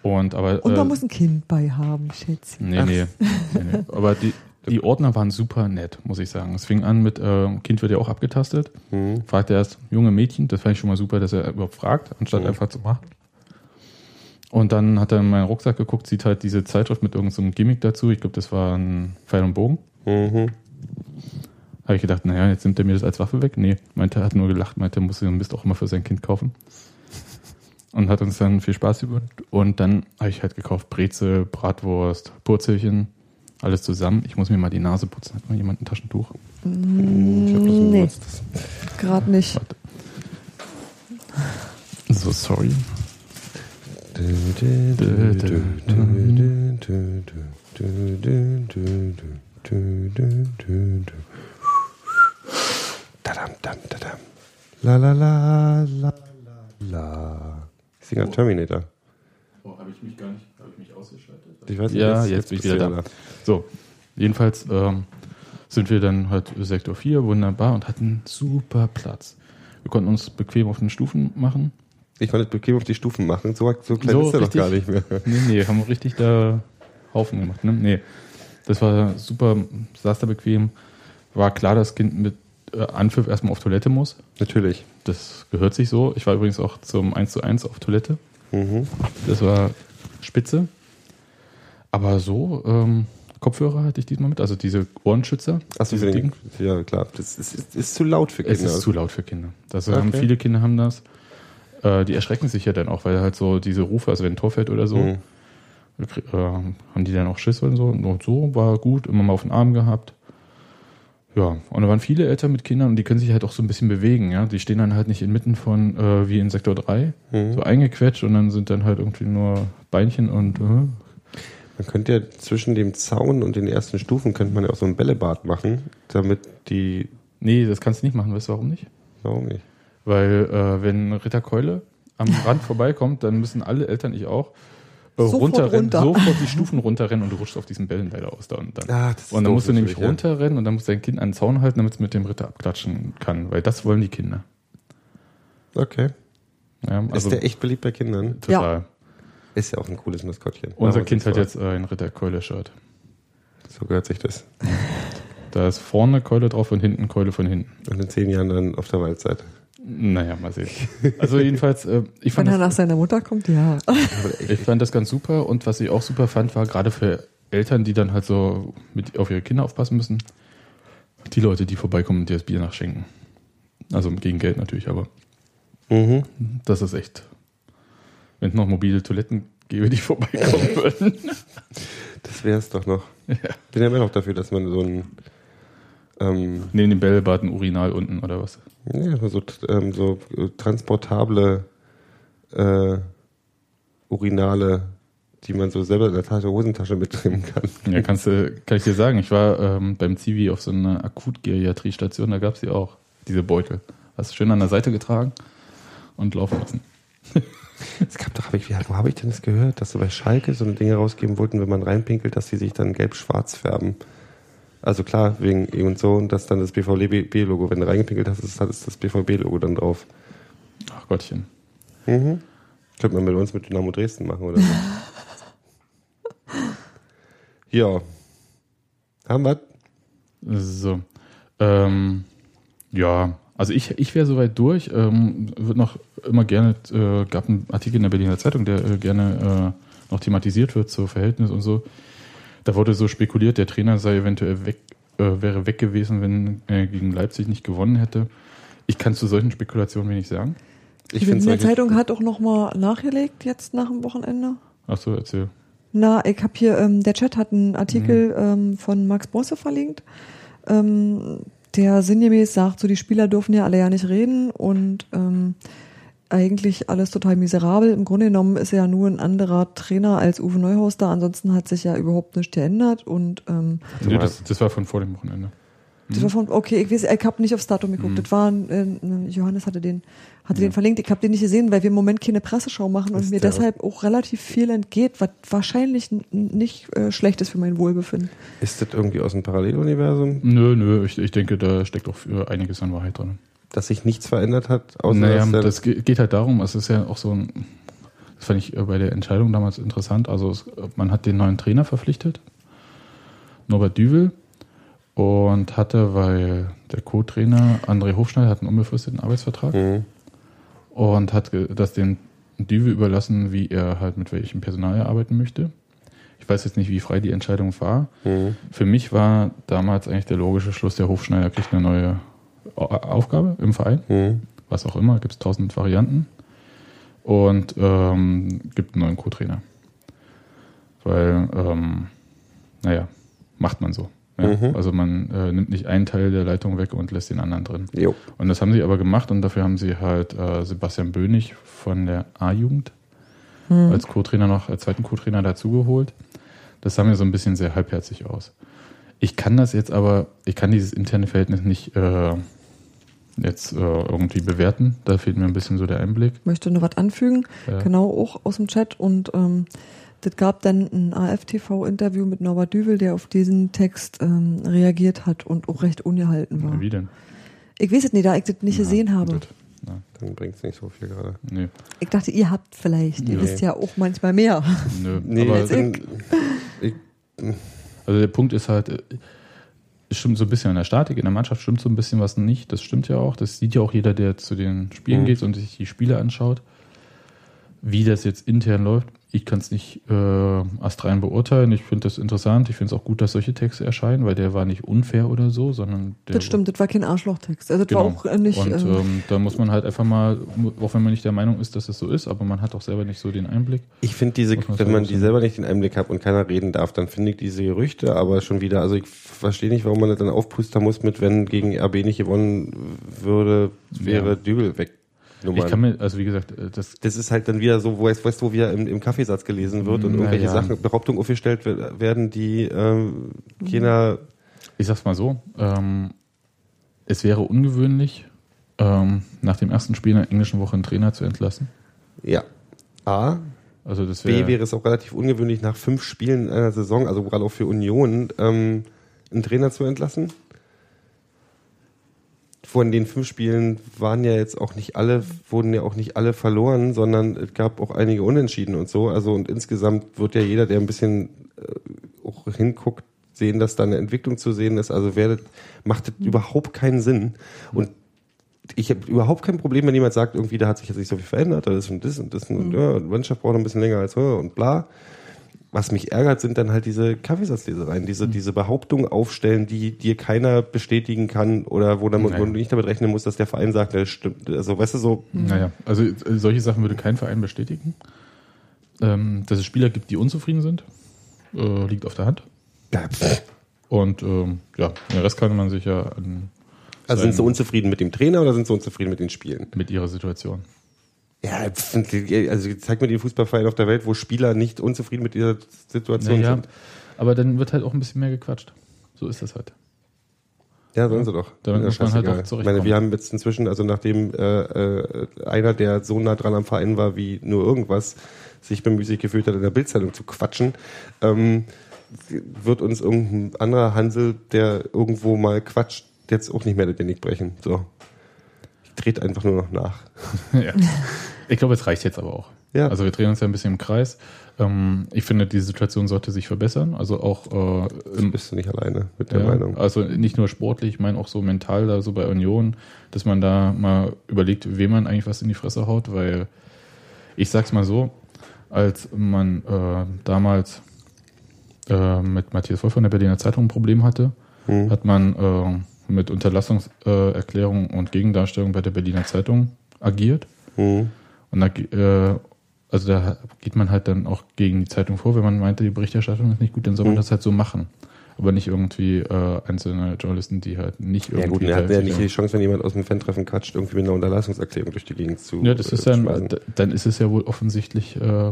Und, aber, Und äh, man muss ein Kind bei haben, Schätzchen. Nee, nee, nee, nee. Aber die, die Ordner waren super nett, muss ich sagen. Es fing an mit, äh, Kind wird ja auch abgetastet. Mhm. Fragt er erst, junge Mädchen, das fand ich schon mal super, dass er überhaupt fragt, anstatt Mhm. einfach zu machen. Und dann hat er in meinen Rucksack geguckt, sieht halt diese Zeitschrift mit irgendeinem Gimmick dazu. Ich glaube, das war ein Pfeil und Bogen. Mhm. Habe ich gedacht, naja, jetzt nimmt er mir das als Waffe weg. Nee, meinte, er hat nur gelacht, meinte, er muss den Mist auch immer für sein Kind kaufen. Und hat uns dann viel Spaß über. Und dann habe ich halt gekauft Breze, Bratwurst, Purzelchen, alles zusammen. Ich muss mir mal die Nase putzen. Hat mal jemand ein Taschentuch? Ich hab das Nee. Gerade nicht. Warte. So, sorry. Dadam, dam, dadam. La la la la la la. Ich singe Terminator. Oh, habe ich mich gar nicht, habe ich mich ausgeschaltet? Ich weiß Ja, jetzt bin ich wieder du da. So, jedenfalls ähm, sind wir dann halt Sektor 4, wunderbar, und hatten super Platz. Wir konnten uns bequem auf den Stufen machen. Ich wollte bequem auf die Stufen machen. So, so klein So, ist er doch gar nicht mehr. Nee, nee, haben wir richtig da Haufen gemacht. Ne? Nee, das war super, saß da bequem. War klar, dass das Kind mit Anpfiff erstmal auf Toilette muss. Natürlich. Das gehört sich so. Ich war übrigens auch zum 1 zu 1 auf Toilette. Mhm. Das war spitze. Aber so, ähm, Kopfhörer hatte ich diesmal mit, also diese Ohrenschützer. Achso, diese Ding. ja klar. Das ist, ist, ist zu laut für Es Kinder. ist zu laut für Kinder. Das Okay. haben viele Kinder haben das. Äh, die erschrecken sich ja dann auch, weil halt so diese Rufe, also wenn ein Tor fällt oder so, Mhm. äh, haben die dann auch Schiss und so. Und so war gut, immer mal auf den Arm gehabt. Ja, und da waren viele Eltern mit Kindern und die können sich halt auch so ein bisschen bewegen, ja. Die stehen dann halt nicht inmitten von, äh, wie in Sektor 3, Mhm. so eingequetscht und dann sind dann halt irgendwie nur Beinchen und, äh, Man könnte ja zwischen dem Zaun und den ersten Stufen könnte man ja auch so ein Bällebad machen, damit die. nee, das kannst du nicht machen, weißt du warum nicht? Warum nicht? Weil, äh, wenn Ritter Keule am Rand vorbeikommt, dann müssen alle Eltern, ich auch, Sofort runterrennen, runter. sofort die Stufen runterrennen und du rutschst auf diesen Bällen leider aus da und dann. Ah, ist und dann musst du nämlich ja. runterrennen und dann muss dein Kind an den Zaun halten, damit es mit dem Ritter abklatschen kann, weil das wollen die Kinder. Okay. Ja, ist also der echt beliebt bei Kindern? total. Ist ja auch ein cooles Maskottchen. Unser Kind hat war- jetzt äh, ein Ritter Keule-Shirt. So gehört sich das. Da ist vorne Keule drauf und hinten Keule von hinten. Und in zehn Jahren dann auf der Waldseite. Naja, mal sehen. Also jedenfalls, äh, ich Wenn fand er das, nach seiner Mutter kommt, ja. Ich fand das ganz super und was ich auch super fand, war gerade für Eltern, die dann halt so mit auf ihre Kinder aufpassen müssen, die Leute, die vorbeikommen und dir das Bier nachschenken. Also gegen Geld natürlich, aber Mhm. das ist echt. Wenn es noch mobile Toiletten gäbe, die vorbeikommen würden. Das wäre es doch noch. Bin ja immer noch dafür, dass man so ein ähm, Neben dem Bällebad ein Urinal unten oder was. ja, so, ähm, so äh, transportable äh, Urinale, die man so selber in der Tasche, Hosentasche mitnehmen kann. Ja, kannst du, kann ich dir sagen, ich war ähm, beim Zivi auf so einer Akutgeriatrie-Station, da gab es die auch, diese Beutel. Hast du schön an der Seite getragen und laufen lassen. Es gab doch, hab ich, wo habe ich denn das gehört, dass sie bei Schalke so eine Dinge rausgeben wollten, wenn man reinpinkelt, dass sie sich dann gelb-schwarz färben. Also klar, wegen E und so, und dass dann das BVB-Logo, wenn du reingepinkelt hast, ist, ist das BVB-Logo dann drauf. Ach Gottchen. Mhm. Könnte man mit uns mit Dynamo Dresden machen, oder so. ja. Haben wir? So. Ähm, ja, also ich, ich wäre soweit durch. Ähm, wird noch immer gerne, äh, gab einen Artikel in der Berliner Zeitung, der äh, gerne äh, noch thematisiert wird, so Verhältnis und so. Da wurde so spekuliert, der Trainer sei eventuell weg, äh, wäre weg gewesen, wenn er gegen Leipzig nicht gewonnen hätte. Ich kann zu solchen Spekulationen wenig sagen. Ich Die finde Berliner Zeitung hat auch noch mal nachgelegt jetzt nach dem Wochenende. Achso, erzähl. Na, ich habe hier, ähm, der Chat hat einen Artikel ähm, von Max Bosse verlinkt, ähm, der sinngemäß sagt, so die Spieler dürfen ja alle ja nicht reden und ähm, eigentlich alles total miserabel. Im Grunde genommen ist er ja nur ein anderer Trainer als Uwe Neuhaus da. Ansonsten hat sich ja überhaupt nichts geändert und ähm, Nee, das, das war von vor dem Wochenende. Das war von, okay, ich weiß, ich habe nicht aufs Datum geguckt. Das war, äh, Johannes hatte den, hatte den verlinkt. Ich habe den nicht gesehen, weil wir im Moment keine Presseschau machen und mir deshalb auch relativ viel entgeht, was wahrscheinlich nicht äh, schlecht ist für mein Wohlbefinden. Ist das irgendwie aus dem Paralleluniversum, Nö, nö, ich, ich denke, da steckt auch einiges an Wahrheit drin. Dass sich nichts verändert hat? Außer naja, das ge- geht halt darum, es ist ja auch so ein, das fand ich äh, bei der Entscheidung damals interessant, also es, man hat den neuen Trainer verpflichtet, Norbert Düvel, und hatte, weil der Co-Trainer André Hofschneider hat einen unbefristeten Arbeitsvertrag Mhm. und hat das den Düvel überlassen, wie er halt mit welchem Personal er arbeiten möchte. Ich weiß jetzt nicht, wie frei die Entscheidung war. Mhm. Für mich war damals eigentlich der logische Schluss, der Hofschneider kriegt eine neue Aufgabe im Verein Mhm. was auch immer, gibt es tausend Varianten und ähm, gibt einen neuen Co-Trainer. Weil, ähm, naja, macht man so. Ja? Mhm. Also man äh, nimmt nicht einen Teil der Leitung weg und lässt den anderen drin. Jo. Und das haben sie aber gemacht und dafür haben sie halt äh, Sebastian Bönig von der A-Jugend als Co-Trainer noch, als zweiten Co-Trainer dazugeholt. Das sah mir so ein bisschen sehr halbherzig aus. Ich kann das jetzt aber, ich kann dieses interne Verhältnis nicht äh, jetzt äh, irgendwie bewerten. Da fehlt mir ein bisschen so der Einblick. Ich möchte noch was anfügen, Ja. genau auch aus dem Chat und ähm, das gab dann ein AFTV-Interview mit Norbert Düvel, der auf diesen Text ähm, reagiert hat und auch recht ungehalten war. Wie denn? Ich weiß es nicht, da ich das nicht gesehen habe. Gut. Na, Dann bringt es nicht so viel gerade. nö, Ich dachte, ihr habt vielleicht, ihr Nee. wisst ja auch manchmal mehr. nö. Nee, aber, jetzt- dann, ich, also der Punkt ist halt, äh, es stimmt so ein bisschen an der Statik, in der Mannschaft stimmt so ein bisschen was nicht. Das stimmt ja auch. Das sieht ja auch jeder, der zu den Spielen Mhm. geht und sich die Spiele anschaut. Wie das jetzt intern läuft, ich kann es nicht äh, astrein beurteilen. Ich finde das interessant. Ich finde es auch gut, dass solche Texte erscheinen, weil der war nicht unfair oder so, sondern der Das stimmt, das war kein Arschlochtext. Also das Genau. war auch äh, nicht. und ähm, ähm, da muss man halt einfach mal, auch wenn man nicht der Meinung ist, dass es so ist, aber man hat auch selber nicht so den Einblick. ich finde diese, wenn so man die selber nicht den Einblick hat und keiner reden darf, dann finde ich diese Gerüchte aber schon wieder, also ich verstehe nicht, warum man das dann aufpustern muss mit, wenn gegen RB nicht gewonnen würde, wäre Ja. Dübel weg. Ich kann mir, also wie gesagt, äh, das das ist halt dann wieder so, wo es, weißt du, wo wieder im, im Kaffeesatz gelesen wird und irgendwelche ja. Sachen, Behauptungen aufgestellt wer- werden, die ähm, keiner, Ich sag's mal so, ähm, es wäre ungewöhnlich, ähm, nach dem ersten Spiel in der englischen Woche einen Trainer zu entlassen. ja, A, Also das B wäre, es auch relativ ungewöhnlich, nach fünf Spielen in einer Saison, also gerade auch für Union, ähm, einen Trainer zu entlassen. Von den fünf Spielen waren ja jetzt auch nicht alle, wurden ja auch nicht alle verloren, sondern es gab auch einige Unentschieden und so. Also und insgesamt wird ja jeder, der ein bisschen äh, auch hinguckt, sehen, dass da eine Entwicklung zu sehen ist. Also werdet, macht das überhaupt keinen Sinn. Und ich habe überhaupt kein Problem, wenn jemand sagt, irgendwie, da hat sich jetzt nicht so viel verändert, da ist und das und das und ja, die Mannschaft braucht noch ein bisschen länger als höher und bla. Was mich ärgert, sind dann halt diese Kaffeesatzlesereien, diese, diese Behauptungen aufstellen, die dir keiner bestätigen kann oder wo, dann, wo du nicht damit rechnen musst, dass der Verein sagt, das stimmt. Also, weißt du, so, naja, also äh, solche Sachen würde kein Verein bestätigen. Ähm, dass es Spieler gibt, die unzufrieden sind, äh, liegt auf der Hand. ja. Und ähm, ja, den Rest kann man sich ja an, also sind sie unzufrieden mit dem Trainer oder sind sie unzufrieden mit den Spielen? mit ihrer Situation. Ja, pff, also zeig mir den Fußballverein auf der Welt, wo Spieler nicht unzufrieden mit dieser Situation Naja, sind. aber dann wird halt auch ein bisschen mehr gequatscht. So ist das halt. Ja, sollen sie doch. Damit Ja, muss man halt auch Ich zurechtkommen. meine, wir haben jetzt inzwischen, also nachdem äh, äh, einer, der so nah dran am Verein war wie nur irgendwas, sich bemüßigt gefühlt hat, in der Bildzeitung zu quatschen, ähm, wird uns irgendein anderer Hansel, der irgendwo mal quatscht, jetzt auch nicht mehr den Genick brechen. So. Ich trete einfach nur noch nach. ja. Ich glaube, es reicht jetzt aber auch. Ja. Also wir drehen uns ja ein bisschen im Kreis. Ähm, ich finde, die Situation sollte sich verbessern. Also auch äh, im, Bist du nicht alleine mit der ja, Meinung? also nicht nur sportlich, ich meine auch so mental da so bei Union, dass man da mal überlegt, wem man eigentlich was in die Fresse haut, weil ich sag's mal so, als man äh, damals äh, mit Matthias Wolf von der Berliner Zeitung ein Problem hatte, Hm. hat man äh, mit Unterlassungserklärung und Gegendarstellung bei der Berliner Zeitung agiert. Hm. Und da, äh, also da geht man halt dann auch gegen die Zeitung vor, wenn man meinte, die Berichterstattung ist nicht gut, dann soll man Mhm. das halt so machen. Aber nicht irgendwie äh, einzelne Journalisten, die halt nicht Ja irgendwie. gut, er hat ja nicht die Chance, wenn jemand aus dem Fan-Treffen quatscht, irgendwie mit einer Unterlassungserklärung durch die Gegend zu ja, das ist äh, dann, schmeißen. dann ist es ja wohl offensichtlich äh,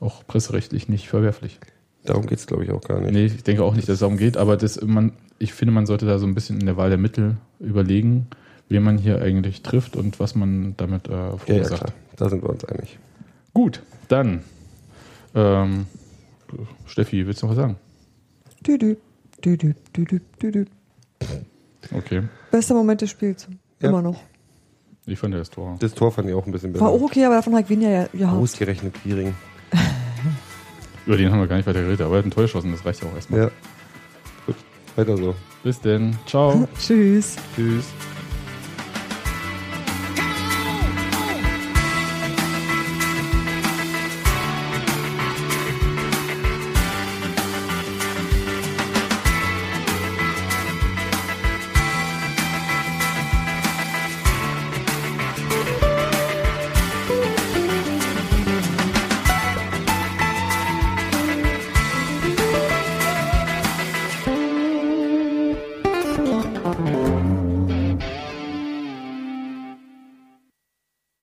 auch presserechtlich nicht verwerflich. Darum geht's, glaube ich, auch gar nicht. Nee, ich denke auch nicht, dass es darum geht, aber das, man, ich finde, man sollte da so ein bisschen in der Wahl der Mittel überlegen, wen man hier eigentlich trifft und was man damit äh, Ja, ja, verursacht. klar. Da sind wir uns einig. Gut, dann. Ähm, Steffi, willst du noch was sagen? Düdü, düdü, düdü, düdü. Okay. Bester Moment des Spiels. Ja. Immer noch. Ich fand ja das Tor. Das Tor fand ich auch ein bisschen besser. War auch okay, aber davon hat Gvinja ja gehabt. Ausgerechnet Quiring. Über den haben wir gar nicht weiter geredet, aber er hat ein Tor geschossen, das reicht ja auch erstmal. Ja. Gut, weiter so. Bis denn. Ciao. Tschüss. Tschüss.